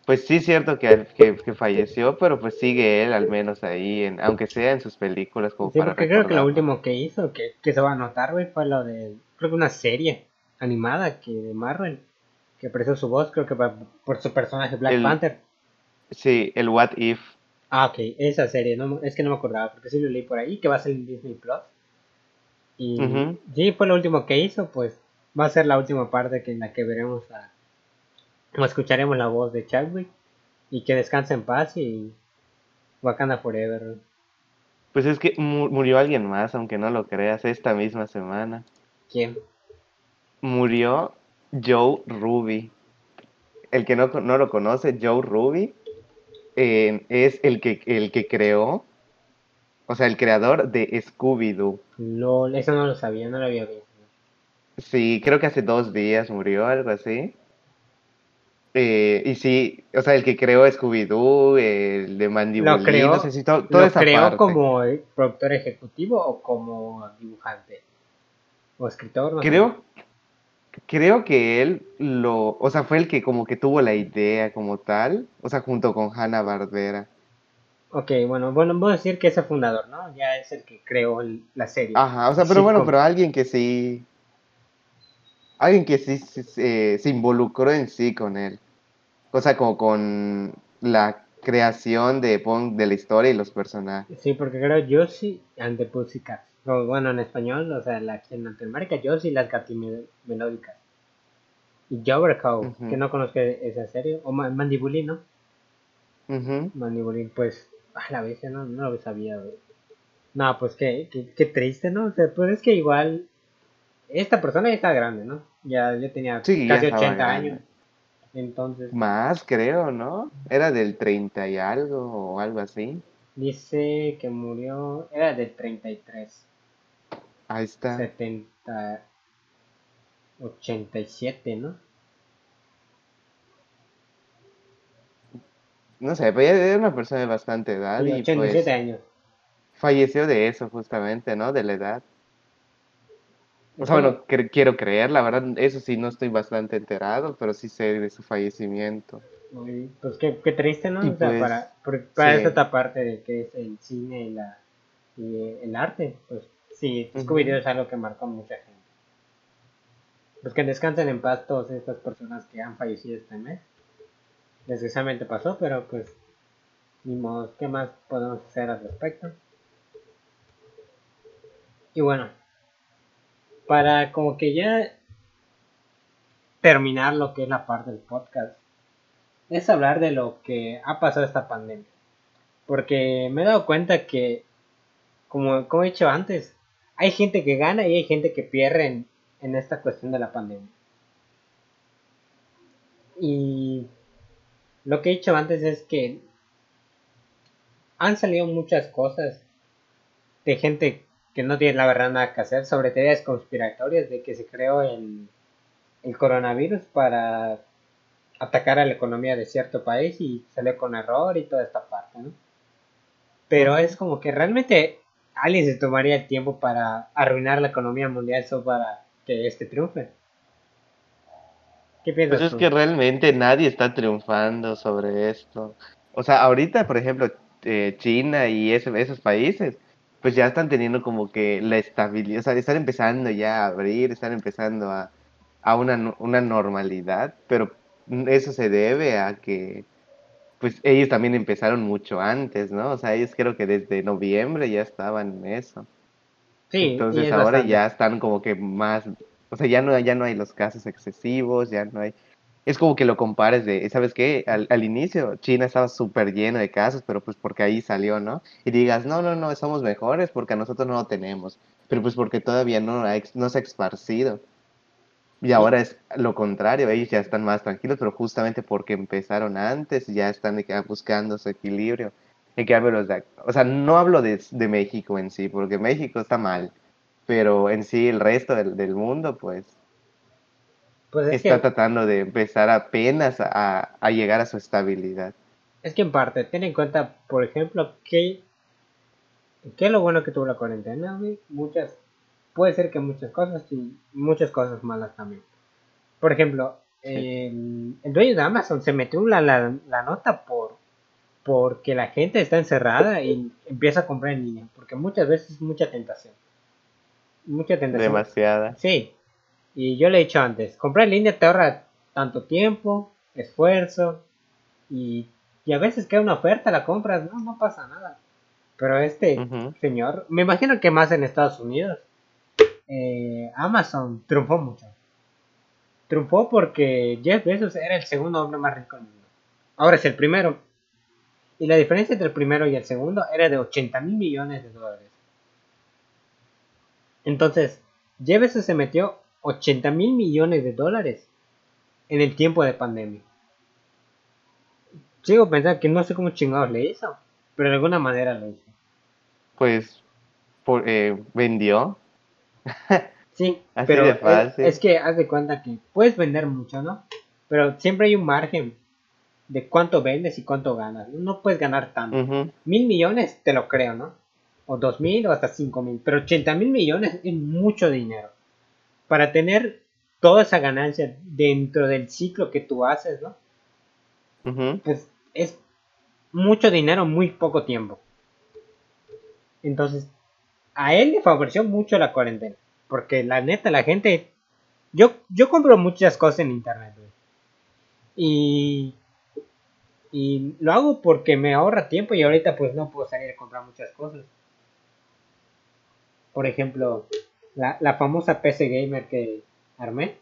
Pues sí es cierto que, que, que falleció, pero pues sigue él al menos ahí, en, aunque sea en sus películas como Sí, para porque creo que lo último que hizo, que, que se va a notar, güey, fue lo de, creo que una serie animada que de Marvel, que prestó su voz, creo que por su personaje Black El- Panther. Sí, el What If. Ah, ok, esa serie, no, es que no me acordaba, porque sí lo leí por ahí, que va a ser en Disney Plus. Y sí, fue lo último que hizo, pues va a ser la última parte que en la que veremos a, o escucharemos la voz de Chadwick, y que descanse en paz y Wakanda Forever. Pues es que mu- murió alguien más, aunque no lo creas, esta misma semana. ¿Quién? Murió Joe Ruby. El que no, no lo conoce, Joe Ruby, eh, es el que, el que creó, o sea, el creador de Scooby-Doo. LOL, eso no lo sabía, no lo había visto. Sí, creo que hace dos días murió, algo así. Eh, y sí, o sea, el que creó Scooby-Doo, el de Mandibulín, Lo creó, no sé si to- toda ¿Lo esa creó parte. como eh, productor ejecutivo o como dibujante? ¿O escritor? No sé. Creo, que él lo, o sea, fue el que como que tuvo la idea como tal, o sea, junto con Hanna Barbera. Ok, bueno, bueno, voy a decir que es el fundador, ¿no? Ya es el que creó el- la serie. Ajá, o sea, pero bueno, pero alguien que sí, alguien que sí se, se- se involucró en sí con él. O sea, como con la creación de, de la historia y los personajes. Sí, porque creo Josie and the Pussycats. O, bueno, en español, o sea, la, aquí en Latinoamérica, Josie y las gatimelódicas. Y Jobbercow, Ujú. que no conozco esa serie. O Ma- Mandibulín, ¿no? Mandibulín, pues, a la vez, no, no lo sabía, güey. No, pues qué, qué, qué triste, ¿no? O sea, pues es que igual, esta persona ya está grande, ¿no? Ya, ya tenía Sí, ya casi estaba 80 grande. años. Entonces, Más, creo, ¿no? Era del 30 y algo o algo así. dice que murió, era del 33, Ahí está. 70, 87, ¿no? No sé, pero era una persona de bastante edad y 87 pues años. falleció de eso justamente, ¿no? De la edad. O sea, bueno, cre- quiero creer, la verdad, eso sí no estoy bastante enterado, pero sí sé de su fallecimiento. Uy, Pues qué, qué triste, ¿no? Y o sea, pues, para, para sí. esta parte de que es el cine y, la, y el arte, pues sí. Scooby-Doo es algo que marcó a mucha gente. Pues que descansen en paz todas estas personas que han fallecido este mes. Desgraciadamente pasó, pero pues, ni modo, ¿qué más podemos hacer al respecto? Y bueno, para como que ya terminar lo que es la parte del podcast, es hablar de lo que ha pasado esta pandemia. Porque me he dado cuenta que, como, como he dicho antes, hay gente que gana y hay gente que pierde en, esta cuestión de la pandemia. Y lo que he dicho antes es que han salido muchas cosas de gente que no tiene la verdad nada que hacer sobre teorías conspiratorias de que se creó el, el coronavirus para atacar a la economía de cierto país y salió con error y toda esta parte, ¿no? Pero es como que realmente alguien se tomaría el tiempo para arruinar la economía mundial solo para que este triunfe. ¿Qué piensas Pues es tú? que realmente nadie está triunfando sobre esto. O sea, ahorita, por ejemplo, eh, China y ese- esos países, pues ya están teniendo como que la estabilidad, o sea, están empezando ya a abrir, están empezando a, a una, una normalidad, pero eso se debe a que, pues ellos también empezaron mucho antes, ¿no? O sea, ellos creo que desde noviembre ya estaban en eso. Sí, Entonces es ahora bastante. ya están como que más, o sea, ya no, ya no hay los casos excesivos, ya no hay, es como que lo compares de, ¿sabes qué? Al, al inicio China estaba súper lleno de casos, pero pues porque ahí salió, ¿no? Y digas, no, no, no, somos mejores porque a nosotros no lo tenemos, pero pues porque todavía no, no se ha esparcido. Y ahora es lo contrario, ellos ya están más tranquilos, pero justamente porque empezaron antes, ya están ah, buscando su equilibrio. En cambio, los de, o sea, no hablo de, de México en sí, porque México está mal, pero en sí el resto del, del mundo, pues, Pues es está que, tratando de empezar apenas a, a llegar a su estabilidad. es que en parte, ten en cuenta, por ejemplo, que, que lo bueno que tuvo la cuarentena, muchas, puede ser que muchas cosas y muchas cosas malas también. Por ejemplo, el, el dueño de Amazon se metió la, la, la nota por porque la gente está encerrada y empieza a comprar en línea, porque muchas veces es mucha tentación. Mucha tentación. Demasiada. Sí, y yo le he dicho antes, comprar en línea te ahorra tanto tiempo, esfuerzo, y, y a veces queda una oferta, la compras, no, no pasa nada. Pero este señor, me imagino que más en Estados Unidos, eh, Amazon triunfó mucho. Triunfó porque Jeff Bezos era el segundo hombre más rico del mundo. Ahora es el primero. Y la diferencia entre el primero y el segundo era de 80 mil millones de dólares. Entonces, Jeff Bezos se metió 80 mil millones de dólares en el tiempo de pandemia. Sigo pensando que no sé cómo chingados le hizo, pero de alguna manera lo hizo. Pues, eh, vendió. [LAUGHS] Sí, [LAUGHS] Así pero de es, fácil. es que haz de cuenta que puedes vender mucho, ¿no? Pero siempre hay un margen de cuánto vendes y cuánto ganas. No puedes ganar tanto. Mil millones te lo creo, ¿no? O dos mil o hasta cinco mil. Pero 80 mil millones es mucho dinero. Para tener toda esa ganancia dentro del ciclo que tú haces, ¿no? Pues es mucho dinero, muy poco tiempo. Entonces, a él le favoreció mucho la cuarentena. Porque la neta, la gente. Yo, yo compro muchas cosas en internet, güey. Y. Y lo hago porque me ahorra tiempo y ahorita pues no puedo salir a comprar muchas cosas. Por ejemplo, la, la famosa PC Gamer que armé.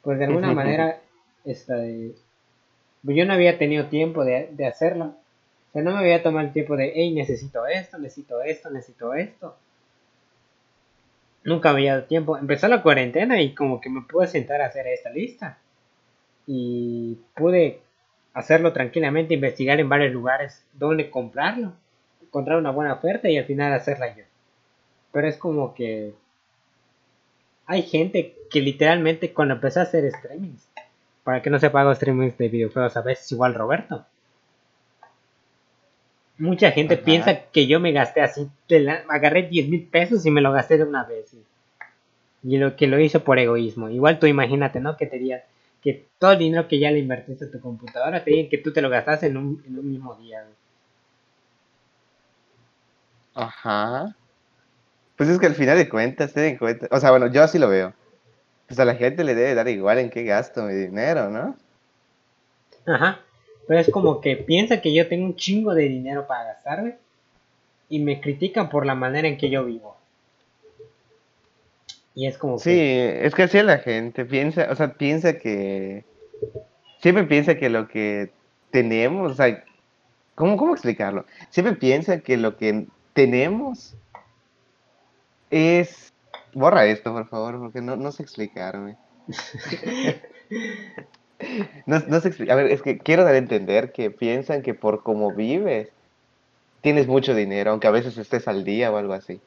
Pues de alguna manera, esta de, pues yo no había tenido tiempo de, de hacerlo. O sea, no me había tomado el tiempo de, hey, necesito esto, necesito esto, necesito esto. Nunca había dado tiempo. Empezó la cuarentena y como que me pude sentar a hacer esta lista. Y pude hacerlo tranquilamente, investigar en varios lugares dónde comprarlo. Encontrar una buena oferta y al final hacerla yo. Pero es como que hay gente que literalmente cuando empecé a hacer streamings, para que no se hago streamings de videojuegos a veces igual Roberto. Mucha gente Ajá. piensa que yo me gasté así, la- agarré 10 mil pesos y me lo gasté de una vez. Y, y lo que lo hizo por egoísmo. Igual tú imagínate, ¿no? Que te digan que todo el dinero que ya le invertiste a tu computadora, te digan que tú te lo gastaste en un, en un mismo día. Ajá. Pues es que al final de cuentas, ten en cuenta, o sea, bueno, yo así lo veo. Pues a la gente le debe dar igual en qué gasto mi dinero, ¿no? Ajá. Pero es como que piensa que yo tengo un chingo de dinero para gastarme y me critican por la manera en que yo vivo. Y es como Sí, que es que así la gente, piensa, o sea, piensa que, siempre piensa que lo que tenemos, o sea, ¿cómo, cómo explicarlo? Siempre piensa que lo que tenemos es, borra esto, por favor, porque no, no sé explicarme. [LAUGHS] No, no sé expli- A ver, es que quiero dar a entender que piensan que por cómo vives tienes mucho dinero, aunque a veces estés al día o algo así.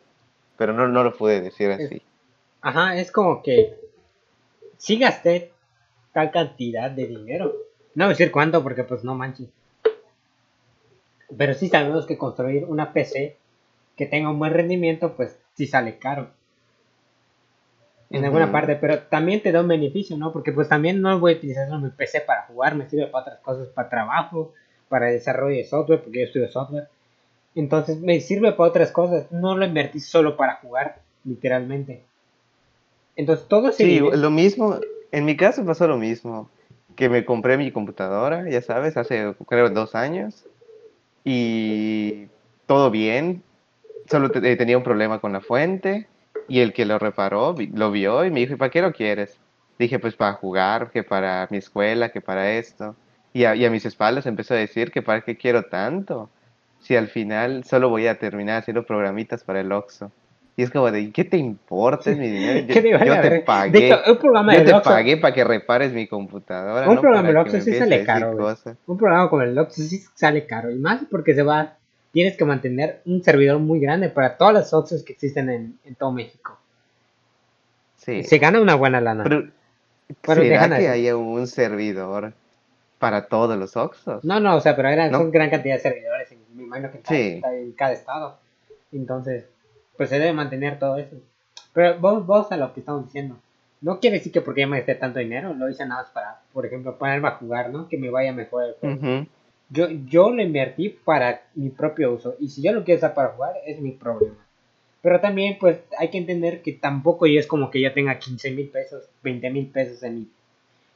Pero no, no lo pude decir así. Ajá, es como que sí gasté tal cantidad de dinero. No voy a decir cuánto porque pues no manches. Pero sí sabemos que construir una PC que tenga un buen rendimiento pues sí sale caro. En alguna parte, pero también te da un beneficio, ¿no? Porque pues también no voy a utilizar solo mi PC para jugar, me sirve para otras cosas, para trabajo, para desarrollo de software, porque yo estudio software. Entonces me sirve para otras cosas, no lo invertí solo para jugar, literalmente. Entonces todo Sí, dinero- lo mismo, en mi caso pasó lo mismo, que me compré mi computadora, ya sabes, hace creo dos años, y todo bien, solo te- eh, tenía un problema con la fuente, y el que lo reparó lo vio y me dijo, ¿y para qué lo quieres? dije pues para jugar, que para mi escuela, que para esto. Y a, y a mis espaldas empezó a decir que para qué quiero tanto, si al final solo voy a terminar haciendo programitas para el Oxxo. Y es como de, ¿qué te importa es mi dinero? Yo, [LAUGHS] ¿Qué te yo te pagué. Hecho, un programa Yo te Oxxo- pagué para que repares mi computadora. Un no programa del Oxxo sí sale caro. Un programa como el Oxxo sí sale caro. Y más porque se va. Tienes que mantener un servidor muy grande para todas las Oxxos que existen en, en todo México. Sí. Se gana una buena lana. Pero, Pero ¿será dejan que haya un servidor para todos los Oxxos? No, no, o sea, pero eran, ¿No? son gran cantidad de servidores. en- Me imagino que en cada, Sí. en cada estado. Entonces, pues se debe mantener todo eso. Pero vos, vos a lo que estamos diciendo. No quiere decir que porque yo me gasté tanto dinero, lo hice nada más para, por ejemplo, ponerme a jugar, ¿no? Que me vaya mejor el juego. Yo, yo lo invertí para mi propio uso. Y si yo lo quiero usar para jugar, es mi problema. Pero también, pues, hay que entender que tampoco yo es como que yo tenga 15 mil pesos, 20 mil pesos en mi,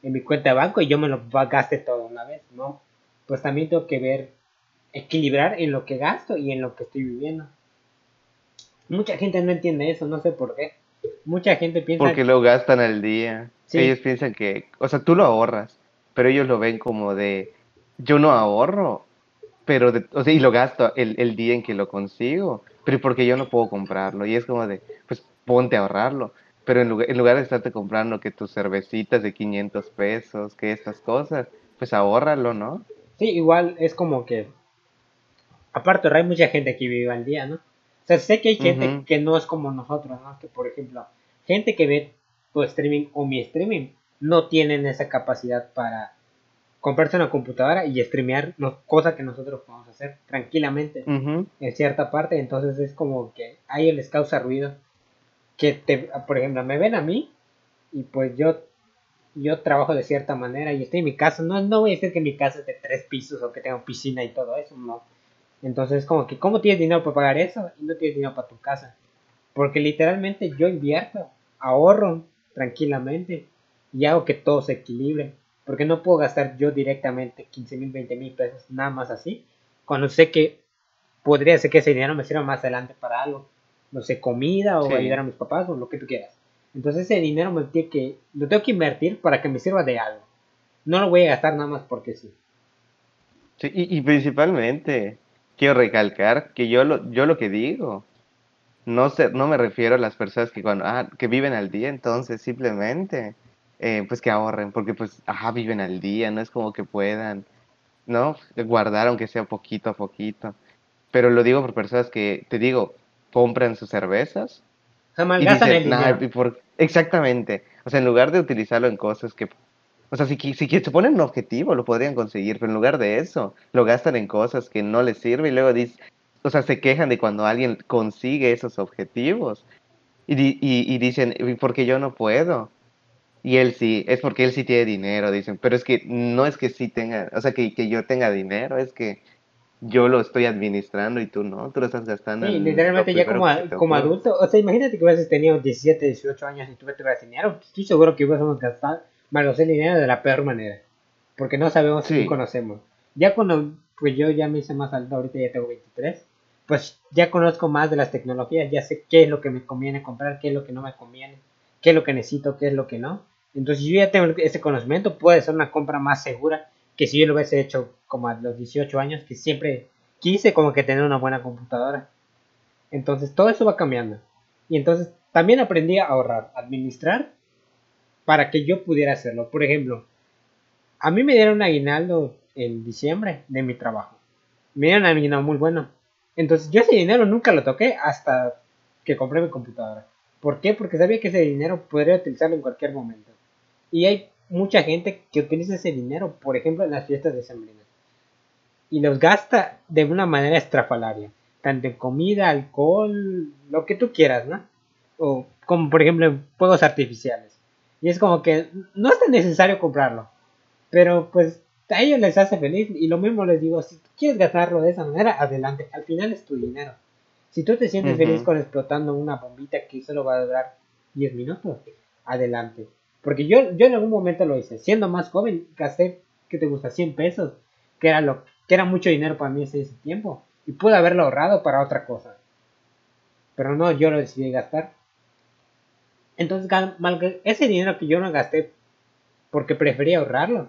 en mi cuenta de banco y yo me lo gaste todo una vez, ¿no? Pues también tengo que ver, equilibrar en lo que gasto y en lo que estoy viviendo. Mucha gente no entiende eso, no sé por qué. Mucha gente piensa Porque lo gastan al día. Sí. Ellos piensan que, o sea, tú lo ahorras, pero ellos lo ven como de, yo no ahorro, pero, de- o sea, y lo gasto el, el día en que lo consigo, pero porque yo no puedo comprarlo. Y es como de, pues ponte a ahorrarlo. Pero en lugar, en lugar de estarte comprando que tus cervecitas de 500 pesos, que estas cosas, pues ahórralo, ¿no? Sí, igual es como que. Aparte, hay mucha gente que vive al día, ¿no? O sea, sé que hay gente que no es como nosotros, ¿no? Que por ejemplo, gente que ve tu streaming o mi streaming no tienen esa capacidad para comprarse una computadora y streamear, no, cosa que nosotros podemos hacer tranquilamente en cierta parte. Entonces es como que a ellos les causa ruido. Que, te, por ejemplo, me ven a mí y pues yo yo trabajo de cierta manera y estoy en mi casa. No, no voy a decir que mi casa es de tres pisos o que tenga piscina y todo eso, no. Entonces, como que, ¿cómo tienes dinero para pagar eso y no tienes dinero para tu casa? Porque literalmente yo invierto, ahorro tranquilamente y hago que todo se equilibre. Porque no puedo gastar yo directamente 15 mil, 20 mil pesos nada más así. Cuando sé que podría ser que ese dinero me sirva más adelante para algo. No sé, comida o Sí. ayudar a mis papás o lo que tú quieras. Entonces ese dinero me tiene que, lo tengo que invertir para que me sirva de algo. No lo voy a gastar nada más porque sí. Sí, y, y principalmente quiero recalcar que yo lo, yo lo que digo, no sé, no me refiero a las personas que cuando, ah, que viven al día, entonces simplemente, eh, pues que ahorren, porque pues, ajá, viven al día, no es como que puedan, ¿no? Guardar aunque sea poquito a poquito. Pero lo digo por personas que, te digo, compran sus cervezas O sea, malgastan el dicen, "Nah, dinero. por- exactamente, o sea, en lugar de utilizarlo en cosas que o sea, si, si se ponen un objetivo, lo podrían conseguir, pero en lugar de eso, lo gastan en cosas que no les sirven y luego dicen, o sea, se quejan de cuando alguien consigue esos objetivos y, y, y dicen, "¿Y por qué yo no puedo? Y él sí, es porque él sí tiene dinero, dicen, pero es que no es que sí tenga, o sea, que, que yo tenga dinero, es que yo lo estoy administrando y tú no, tú lo estás gastando. Sí, en literalmente ya como, te como adulto, o sea, imagínate que hubieses tenido 17, 18 años y tú tuvieras dinero, estoy seguro que hubiésemos gastado, malgastar el dinero de la peor manera, porque no sabemos Sí. ni conocemos. Ya cuando, pues yo ya me hice más alto, ahorita ya tengo 23, pues ya conozco más de las tecnologías, ya sé qué es lo que me conviene comprar, qué es lo que no me conviene, qué es lo que necesito, qué es lo que no. Entonces yo ya tengo ese conocimiento, puede ser una compra más segura que si yo lo hubiese hecho como a los 18 años, que siempre quise como que tener una buena computadora. Entonces todo eso va cambiando. Y entonces también aprendí a ahorrar, administrar, para que yo pudiera hacerlo. Por ejemplo, a mí me dieron un aguinaldo en diciembre de mi trabajo. Me dieron un aguinaldo muy bueno. Entonces yo ese dinero nunca lo toqué hasta que compré mi computadora. ¿Por qué? Porque sabía que ese dinero podría utilizarlo en cualquier momento. Y hay mucha gente que utiliza ese dinero, por ejemplo, en las fiestas de sembrinas. Y los gasta de una manera estrafalaria. Tanto en comida, alcohol, lo que tú quieras, ¿no? O como por ejemplo en fuegos artificiales. Y es como que no es tan necesario comprarlo. Pero pues a ellos les hace feliz. Y lo mismo les digo, si tú quieres gastarlo de esa manera, adelante. Al final es tu dinero. Si tú te sientes feliz con explotando una bombita que solo va a durar 10 minutos, adelante. Porque yo, yo en algún momento lo hice. Siendo más joven, gasté, ¿qué te gusta? 100 pesos. Que era, lo, que era mucho dinero para mí ese, ese tiempo. Y pude haberlo ahorrado para otra cosa. Pero no, yo lo decidí gastar. Entonces, ese dinero que yo no gasté porque prefería ahorrarlo.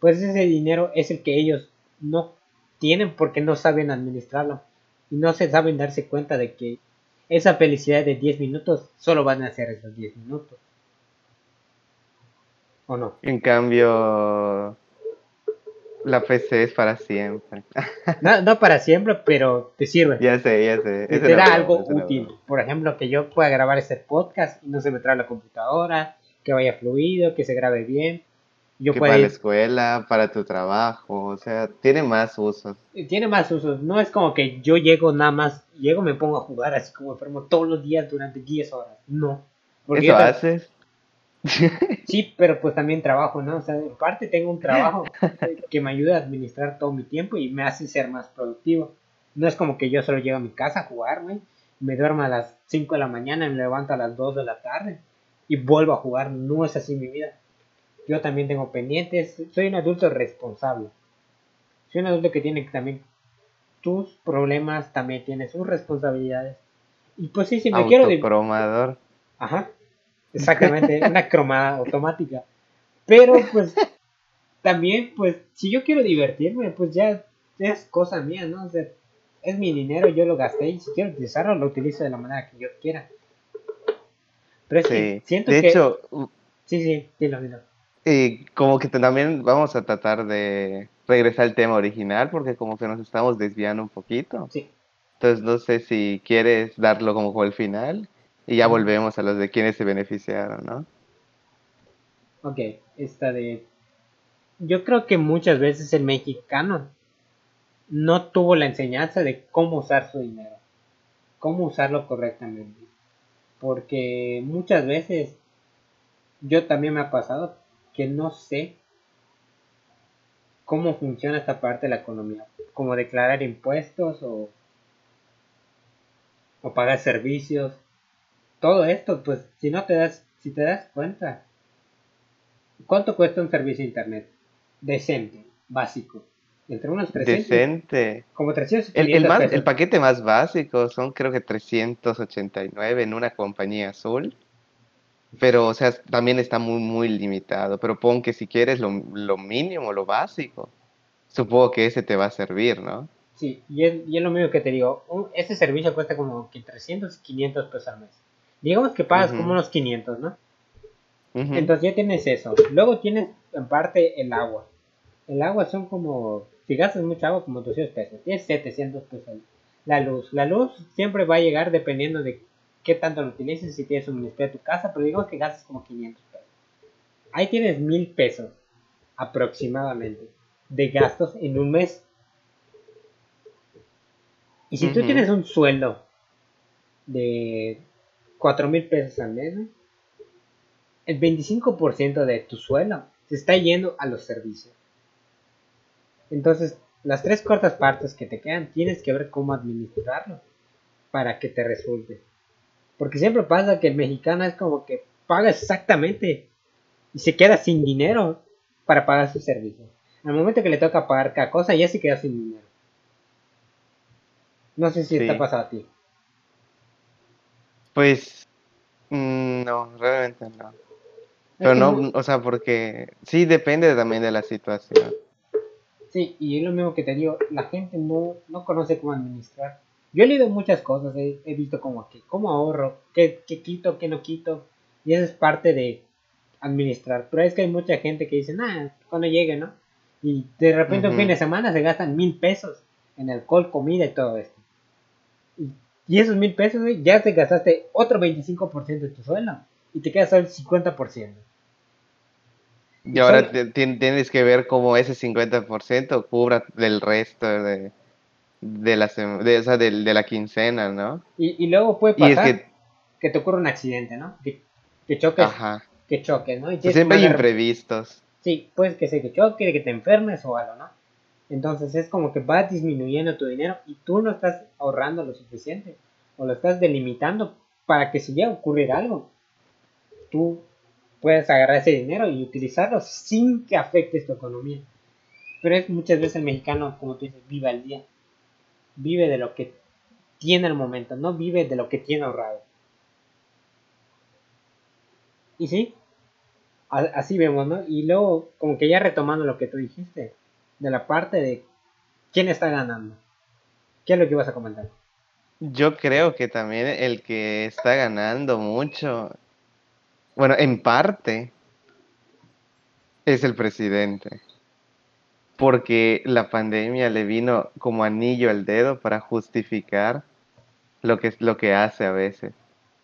Pues ese dinero es el que ellos no tienen porque no saben administrarlo y no se saben darse cuenta de que esa felicidad de 10 minutos solo van a ser esos 10 minutos. ¿O no? En cambio, la PC es para siempre. No, [LAUGHS] no para siempre, pero te sirve. ya sé, ya sé. Te da broma, algo útil. broma. Por ejemplo, que yo pueda grabar este podcast y no se me trabe la computadora, que vaya fluido, que se grabe bien. Yo Que pueda para la escuela, para tu trabajo, o sea, tiene más usos. tiene más usos. No es como que yo llego nada más, llego me pongo a jugar así como enfermo todos los días durante 10 horas. No. Porque ¿Eso haces? [LAUGHS] Sí, pero pues también trabajo, ¿no? O sea, en parte tengo un trabajo [LAUGHS] que me ayuda a administrar todo mi tiempo y me hace ser más productivo. No es como que yo solo llego a mi casa a jugar, güey. Me duermo a las 5 de la mañana y me levanto a las 2 de la tarde y vuelvo a jugar. No es así mi vida. Yo también tengo pendientes. Soy un adulto responsable. Soy un adulto que tiene también tus problemas, también tiene sus responsabilidades. Y pues sí, si me quiero... Autocromador. Ajá, exactamente, una cromada automática. Pero pues también, pues, si yo quiero divertirme, pues ya es cosa mía, ¿no? O sea, es mi dinero, yo lo gasté y si quiero utilizarlo, lo utilizo de la manera que yo quiera. Pero es que Sí. siento De que... hecho, Sí, sí, dilo, dilo. y como que también vamos a tratar de regresar al tema original porque como que nos estamos desviando un poquito. Sí, Entonces no sé si quieres darlo como el final y ya volvemos a los de quienes se beneficiaron, ¿no? ok, esta de... Yo creo que muchas veces el mexicano no tuvo la enseñanza de cómo usar su dinero, cómo usarlo correctamente. Porque muchas veces yo también me ha pasado que no sé cómo funciona esta parte de la economía, como declarar impuestos o, o pagar servicios. Todo esto, pues si no te das, si te das cuenta, ¿cuánto cuesta un servicio de internet? Decente, básico. Entre unos 300, Decente. como 300 El, el, 500 más, pesos. el paquete más básico son creo que 389 en una compañía azul. Pero, o sea, también está muy, muy limitado. Pero pon que si quieres lo, lo mínimo, lo básico, supongo que ese te va a servir, ¿no? Sí, y es, y es lo mismo que te digo. un- ese servicio cuesta como que 300, 500 pesos al mes. Digamos que pagas como unos 500, ¿no? Entonces ya tienes eso. Luego tienes en parte el agua. El agua son como, si gastas mucha agua, como 200 pesos. Tienes 700 pesos. La luz. La luz siempre va a llegar dependiendo de qué tanto lo utilices, si tienes suministro de tu casa, pero digamos que gastas como 500 pesos. Ahí tienes 1000 pesos aproximadamente de gastos en un mes. Y si tú tienes un sueldo de 4 mil pesos al mes, el 25% de tu sueldo se está yendo a los servicios. Entonces, las tres cuartas partes que te quedan, tienes que ver cómo administrarlo para que te resulte. Porque siempre pasa que el mexicano es como que paga exactamente y se queda sin dinero para pagar sus servicios. Al momento que le toca pagar cada cosa, ya se queda sin dinero. No sé si Sí. está pasado a ti. Pues, mm, no, realmente no. Pero no, o sea, porque sí depende también de la situación. Sí, y es lo mismo que te digo, la gente no, no conoce cómo administrar. Yo he leído muchas cosas, he, he visto como que, cómo ahorro, qué, qué quito, qué no quito, y eso es parte de administrar. Pero es que hay mucha gente que dice, nada, cuando llegue, ¿no? Y de repente un Ujú. fin de semana se gastan mil pesos en alcohol, comida y todo esto. Y, y esos mil pesos, güey, ya te gastaste otro 25% de tu sueldo y te queda solo el 50%. Y ahora Solo- te- tien- tienes que ver cómo ese 50% cubra del resto de, de, la, de, del- de la quincena, ¿no? Y, y luego puede Y es pasar que, que, te ocurra un accidente, ¿no? Que, que choques ajá, que choques, ¿no? Y pues siempre hay imprevistos. Sí, puede que sea que choque, que te enfermes o algo, ¿no? Entonces es como que va disminuyendo tu dinero y tú no estás ahorrando lo suficiente o lo estás delimitando para que si llega a ocurrir algo, tú puedes agarrar ese dinero y utilizarlo sin que afectes tu economía. Pero es muchas veces el mexicano, como tú dices, vive al día. Vive de lo que tiene al momento, no vive de lo que tiene ahorrado. Y sí, así vemos, ¿no? Y luego, como que ya retomando lo que tú dijiste, de la parte de quién está ganando. ¿Qué es lo que ibas a comentar? Yo creo que también el que está ganando mucho, bueno, en parte, es el presidente. Porque la pandemia le vino como anillo al dedo para justificar lo que, lo que hace a veces.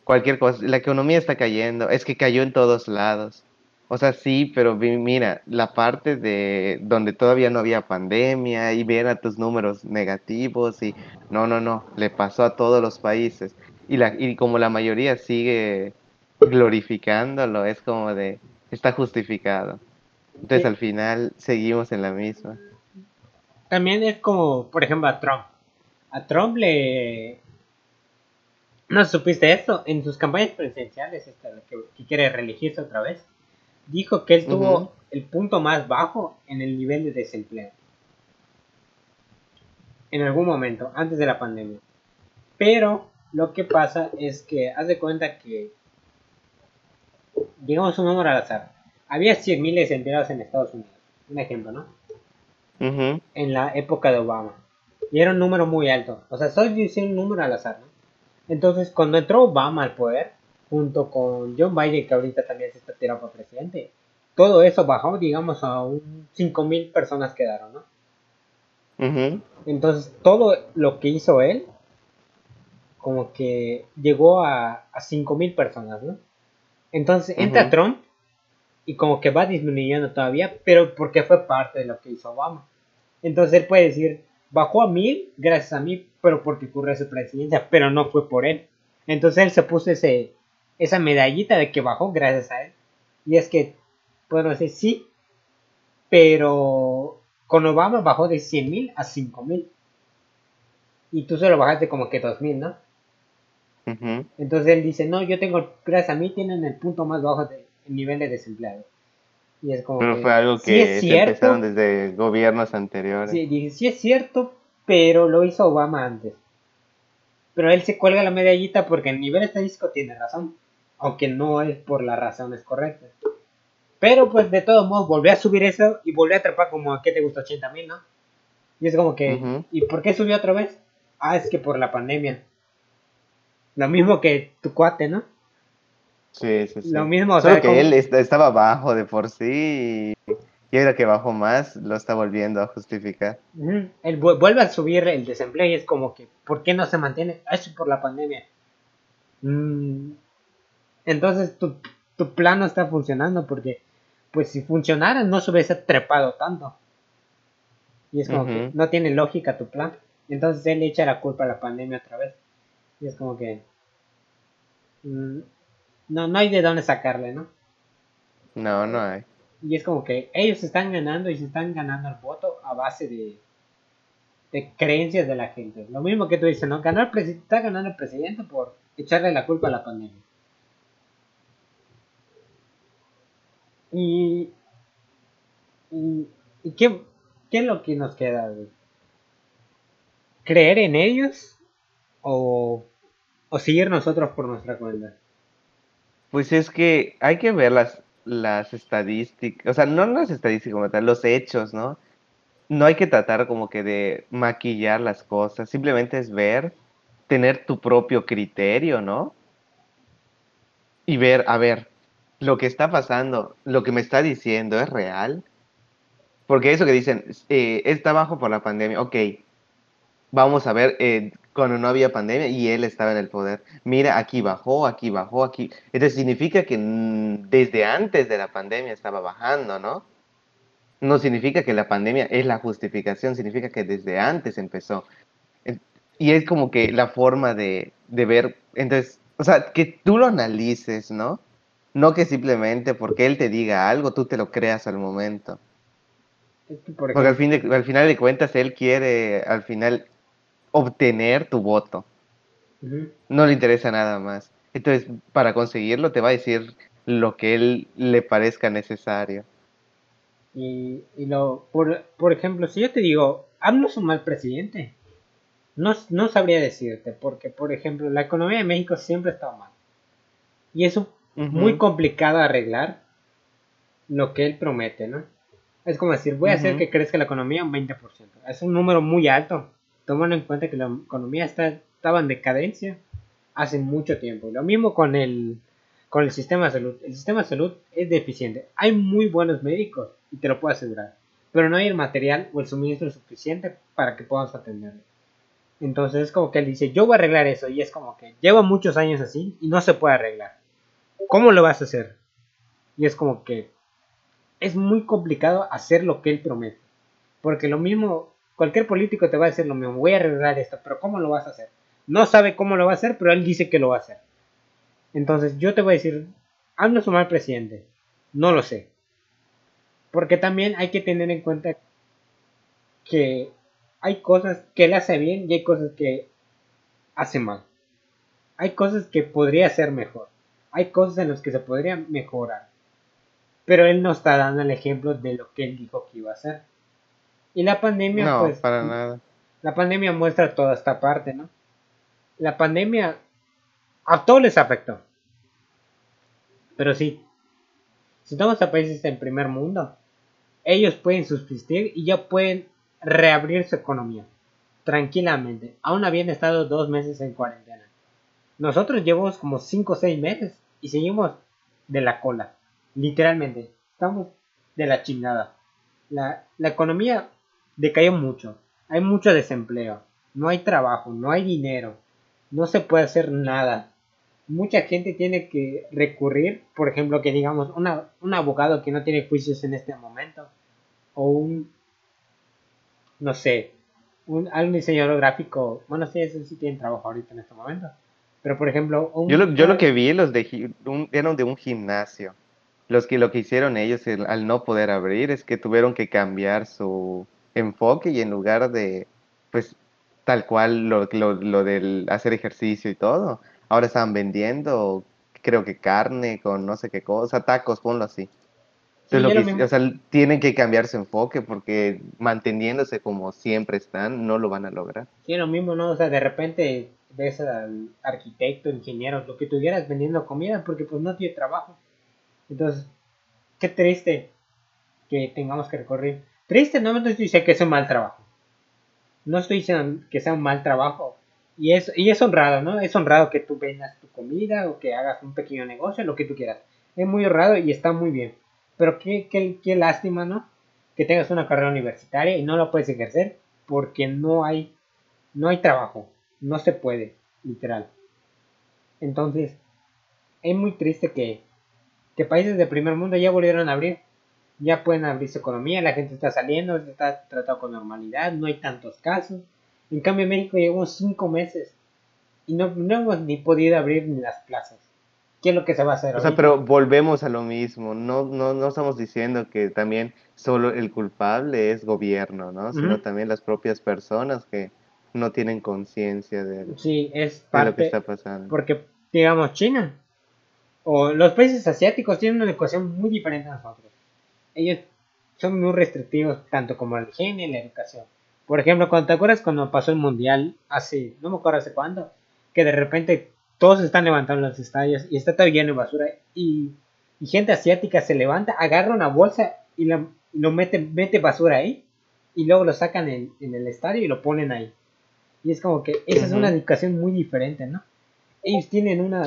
Cualquier cosa, la economía está cayendo, es que cayó en todos lados. O sea, sí, pero mira, la parte de donde todavía no había pandemia y ver a tus números negativos y no, no, no, le pasó a todos los países. Y, la, y como la mayoría sigue glorificándolo, es como de, está justificado. Entonces al final seguimos en la misma. También es como, por ejemplo, a Trump. A Trump le... ¿No supiste esto? En sus campañas presidenciales, esta, que, que quiere reelegirse otra vez dijo que él tuvo el punto más bajo en el nivel de desempleo. En algún momento, antes de la pandemia. Pero lo que pasa es que haz de cuenta que, digamos un número al azar, había 100.000 desempleados en Estados Unidos. Un ejemplo, ¿no? En la época de Obama. Y era un número muy alto. O sea, solo diciendo un número al azar, ¿no? Entonces, cuando entró Obama al poder, junto con John Biden, que ahorita también se está tirando para presidente. Todo eso bajó, digamos, a un 5.000 personas quedaron, ¿no? Entonces, todo lo que hizo él, como que llegó a, a 5.000 personas, ¿no? Entonces, entra Trump y como que va disminuyendo todavía, pero porque fue parte de lo que hizo Obama. Entonces, él puede decir, bajó a 1.000 gracias a mí, pero porque ocurrió su presidencia, pero no fue por él. Entonces, él se puso ese esa medallita de que bajó gracias a él. Y es que, puedo decir, sí, pero con Obama bajó de 100.000 a 5.000. Y tú solo bajaste como que 2.000, ¿no? Entonces él dice, no, yo tengo, gracias a mí tienen el punto más bajo de nivel de desempleado. Y es como pero fue algo que empezaron desde gobiernos anteriores. Sí, dije, sí es cierto, pero lo hizo Obama antes. Pero él se cuelga la medallita porque en nivel estadístico tiene razón aunque no es por las razones correctas. Pero pues de todos modos volví a subir eso y volví a atrapar como a que te gustó 80 mil, ¿no? Y es como que, ¿y por qué subió otra vez? Ah, es que por la pandemia. Lo mismo que tu cuate, ¿no? Sí, sí, sí. Lo mismo, o sea, que él estaba bajo de por sí y ahora que bajó más lo está volviendo a justificar. Él vuelve a subir el desempleo y es como que, ¿por qué no se mantiene? Ah, es por la pandemia. Mm, entonces tu, tu plan no está funcionando porque, pues si funcionara, no se hubiese trepado tanto. Y es como que no tiene lógica tu plan. Entonces él echa la culpa a la pandemia otra vez. Y es como que... Mm, no, no hay de dónde sacarle, ¿no? No, no hay. Y es como que ellos están ganando y se están ganando el voto a base de, de creencias de la gente. Lo mismo que tú dices, ¿no? Ganó el está ganando el presidente por echarle la culpa a la pandemia. Y, y, qué, es lo que nos queda? ¿Creer en ellos o, o seguir nosotros por nuestra cuenta? Pues es que hay que ver las, las estadísticas, o sea, no las estadísticas como tal, los hechos, ¿no? No hay que tratar como que de maquillar las cosas, simplemente es ver, tener tu propio criterio, ¿no? Y ver, a ver, lo que está pasando, lo que me está diciendo es real. Porque eso que dicen, eh, está bajo por la pandemia, ok, vamos a ver, eh, cuando no había pandemia y él estaba en el poder, mira, aquí bajó, aquí bajó, aquí. Entonces significa que desde antes de la pandemia estaba bajando, ¿no? No significa que la pandemia es la justificación, significa que desde antes empezó. Y es como que la forma de, de ver, entonces, o sea, que tú lo analices, ¿no? No que simplemente porque él te diga algo, tú te lo creas al momento. porque al, fin al final de cuentas él quiere al final obtener tu voto. No le interesa nada más. Entonces, para conseguirlo te va a decir lo que él le parezca necesario. Y, y lo, por, por, ejemplo, si yo te digo, AMLO es un mal presidente, no, no sabría decirte, porque, por ejemplo, la economía de México siempre ha estado mal. Y muy complicado arreglar lo que él promete, ¿no? Es como decir, voy a hacer que crezca la economía un 20%. Es un número muy alto, tomando en cuenta que la economía está, estaba en decadencia hace mucho tiempo. Lo mismo con el, con el sistema de salud. El sistema de salud es deficiente. Hay muy buenos médicos, y te lo puedo asegurar, pero no hay el material o el suministro suficiente para que podamos atenderlo. Entonces es como que él dice, yo voy a arreglar eso, y es como que lleva muchos años así y no se puede arreglar. ¿Cómo lo vas a hacer? Y es como que es muy complicado hacer lo que él promete. Porque lo mismo, cualquier político te va a decir lo mismo, voy a arreglar esto, pero ¿cómo lo vas a hacer? No sabe cómo lo va a hacer, pero él dice que lo va a hacer. Entonces yo te voy a decir, haznos un mal presidente. No lo sé. Porque también hay que tener en cuenta que hay cosas que él hace bien y hay cosas que hace mal. Hay cosas que podría hacer mejor. Hay cosas en las que se podría mejorar pero él no está dando el ejemplo de lo que él dijo que iba a hacer. Y la pandemia, no, pues, para nada. La pandemia muestra toda esta parte, ¿no? La pandemia a todos les afectó. Pero sí, si tomamos a países en primer mundo, ellos pueden subsistir y ya pueden reabrir su economía tranquilamente, aún habiendo estado dos meses en cuarentena. Nosotros llevamos como 5 o 6 meses y seguimos de la cola. Literalmente, estamos de la chingada. La, economía decayó mucho. Hay mucho desempleo. No hay trabajo, no hay dinero. No se puede hacer nada. Mucha gente tiene que recurrir, por ejemplo, que digamos, un abogado que no tiene juicios en este momento. O un, no sé, un, algún diseñador gráfico. Bueno, sí, eso sí tienen trabajo ahorita en este momento. Pero, por ejemplo... yo, lo, yo lo que vi los de, eran de un gimnasio los que lo que hicieron ellos al no poder abrir es que tuvieron que cambiar su enfoque y en lugar de, pues, tal cual lo, lo, del hacer ejercicio y todo, ahora están vendiendo, creo que carne con no sé qué cosa, tacos, ponlo así. o sea, tienen que cambiar su enfoque porque manteniéndose como siempre están, no lo van a lograr. Sí, lo mismo, ¿no? O sea, de repente ves al arquitecto, ingeniero, lo que tuvieras vendiendo comida porque pues no tiene trabajo. Entonces, qué triste que tengamos que recorrer. Triste, no me estoy diciendo que es un mal trabajo. No estoy diciendo que sea un mal trabajo. Y es, y es honrado, ¿no? Es honrado que tú vendas tu comida o que hagas un pequeño negocio, lo que tú quieras. Es muy honrado y está muy bien. Pero qué, qué, qué lástima, ¿no? Que tengas una carrera universitaria y no la puedes ejercer porque no hay, no hay trabajo. No se puede, literal. Entonces, es muy triste que, que países de primer mundo ya volvieron a abrir. Ya pueden abrir su economía, la gente está saliendo, se está tratando con normalidad, no hay tantos casos. En cambio, en México llevamos cinco meses y no, hemos ni podido abrir ni las plazas. ¿Qué es lo que se va a hacer? O sea, pero volvemos a lo mismo. No, no, no estamos diciendo que también solo el culpable es gobierno, ¿no? Sino también las propias personas que no tienen conciencia de, sí, es parte, de lo que está pasando. Porque, digamos, China o los países asiáticos tienen una ecuación muy diferente a nosotros. Ellos son muy restrictivos tanto como la higiene y la educación. Por ejemplo, cuando te acuerdas cuando pasó el mundial hace, no me acuerdo hace cuándo, que de repente todos están levantando los estadios y está todo lleno de basura y, gente asiática se levanta, agarra una bolsa y lo mete, mete basura ahí y luego lo sacan en, el estadio y lo ponen ahí. Y es como que esa es una educación muy diferente, ¿no? ellos tienen una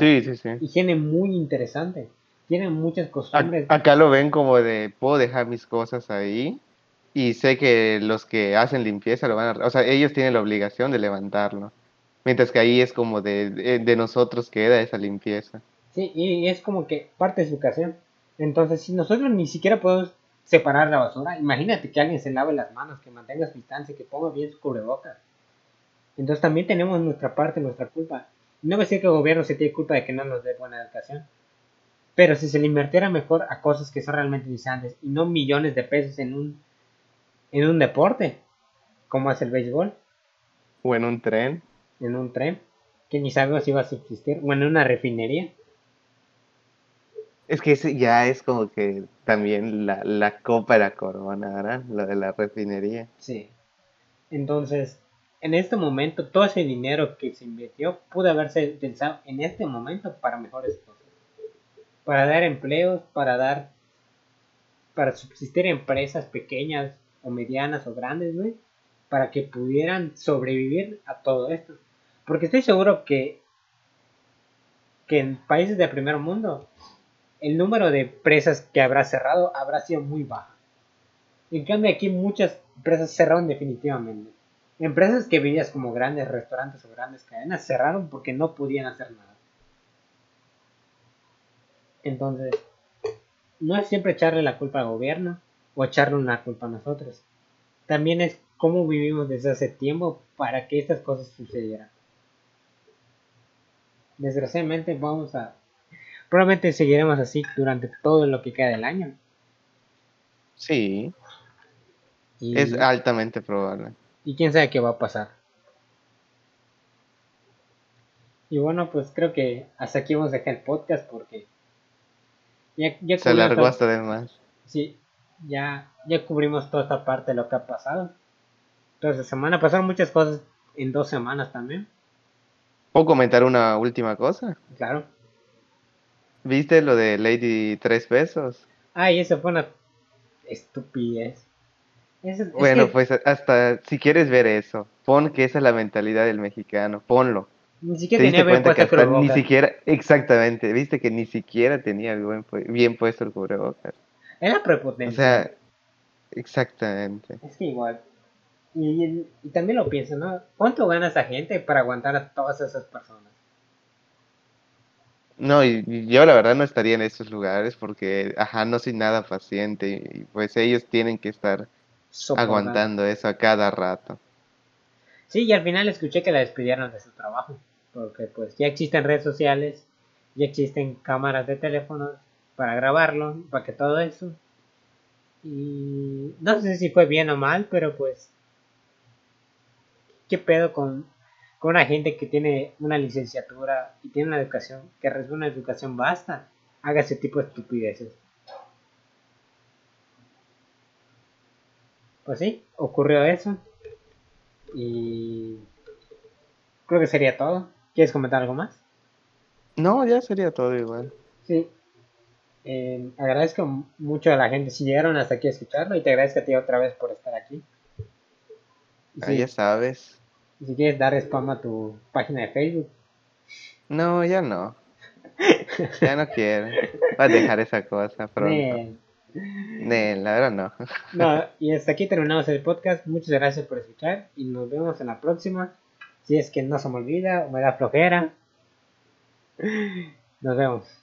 higiene muy interesante. Tienen muchas costumbres. acá lo ven como de, puedo dejar mis cosas ahí y sé que los que hacen limpieza lo van a... O sea, ellos tienen la obligación de levantarlo. Mientras que ahí es como de, de, nosotros queda esa limpieza. Sí, y es como que parte de su educación. Entonces, si nosotros ni siquiera podemos separar la basura, imagínate que alguien se lave las manos, que mantenga su distancia, que ponga bien su cubrebocas. Entonces también tenemos nuestra parte, nuestra culpa. No voy a decir que el gobierno se tiene culpa de que no nos dé buena educación. Pero si se le invirtiera mejor a cosas que son realmente interesantes y no millones de pesos en un, en un deporte, como es el béisbol. O en un tren. En un tren, que ni sabemos si va a subsistir. O en una refinería. Es que ese ya es como que también la, la copa de la corona, ¿verdad? Lo de la refinería. Sí. Entonces, en este momento todo ese dinero que se invirtió pudo haberse pensado en este momento para mejores cosas. Para dar empleos, para dar para subsistir empresas pequeñas o medianas o grandes, güey, para que pudieran sobrevivir a todo esto. Porque estoy seguro que, que en países de primer mundo el número de empresas que habrá cerrado habrá sido muy bajo. En cambio aquí muchas empresas cerraron definitivamente. Empresas que veías como grandes restaurantes o grandes cadenas cerraron porque no podían hacer nada. Entonces, no es siempre echarle la culpa al gobierno o echarle una culpa a nosotros. También es cómo vivimos desde hace tiempo para que estas cosas sucedieran. Desgraciadamente vamos a... Probablemente seguiremos así durante todo lo que queda del año. Sí. Es altamente probable. Y quién sabe qué va a pasar. Y bueno, pues creo que hasta aquí vamos a dejar el podcast porque ya, Se alargó hasta de más. Sí, ya, ya cubrimos toda esta parte de lo que ha pasado. Entonces, semana pasaron muchas cosas en dos semanas también. ¿Puedo comentar una última cosa? Claro. ¿Viste lo de Lady Tres Pesos? Ay, eso fue una estupidez. Bueno, pues hasta si quieres ver eso, pon que esa es la mentalidad del mexicano, ponlo. Ni siquiera tenía bien puesto el Ni siquiera, exactamente, viste que ni siquiera tenía bien, puesto el cubrebocas. Era prepotencia. O sea, exactamente. Es que igual. Y, también lo pienso, ¿no? ¿Cuánto gana esa gente para aguantar a todas esas personas? No, y, yo la verdad no estaría en esos lugares porque, ajá, no soy nada paciente y pues ellos tienen que estar aguantando eso a cada rato. Sí, y al final escuché que la despidieron de su trabajo porque pues ya existen redes sociales, ya existen cámaras de teléfonos para grabarlo, para que todo eso. Y no sé si fue bien o mal, pero pues qué pedo con, con una gente que tiene una licenciatura y tiene una educación, que recibe una educación basta, haga ese tipo de estupideces. Pues sí, ocurrió eso. Y creo que sería todo. ¿Quieres comentar algo más? No, ya sería todo igual. Sí. Eh, agradezco mucho a la gente si llegaron hasta aquí a escucharlo y te agradezco a ti otra vez por estar aquí. Ah, ya sabes. Si quieres dar spam a tu página de Facebook. No, ya no. ya no quiero. Voy a dejar esa cosa pronto. [LAUGHS] Nel. la verdad no. no, y hasta aquí terminamos el podcast. Muchas gracias por escuchar y nos vemos en la próxima. Si es que no se me olvida o me da flojera. Nos vemos.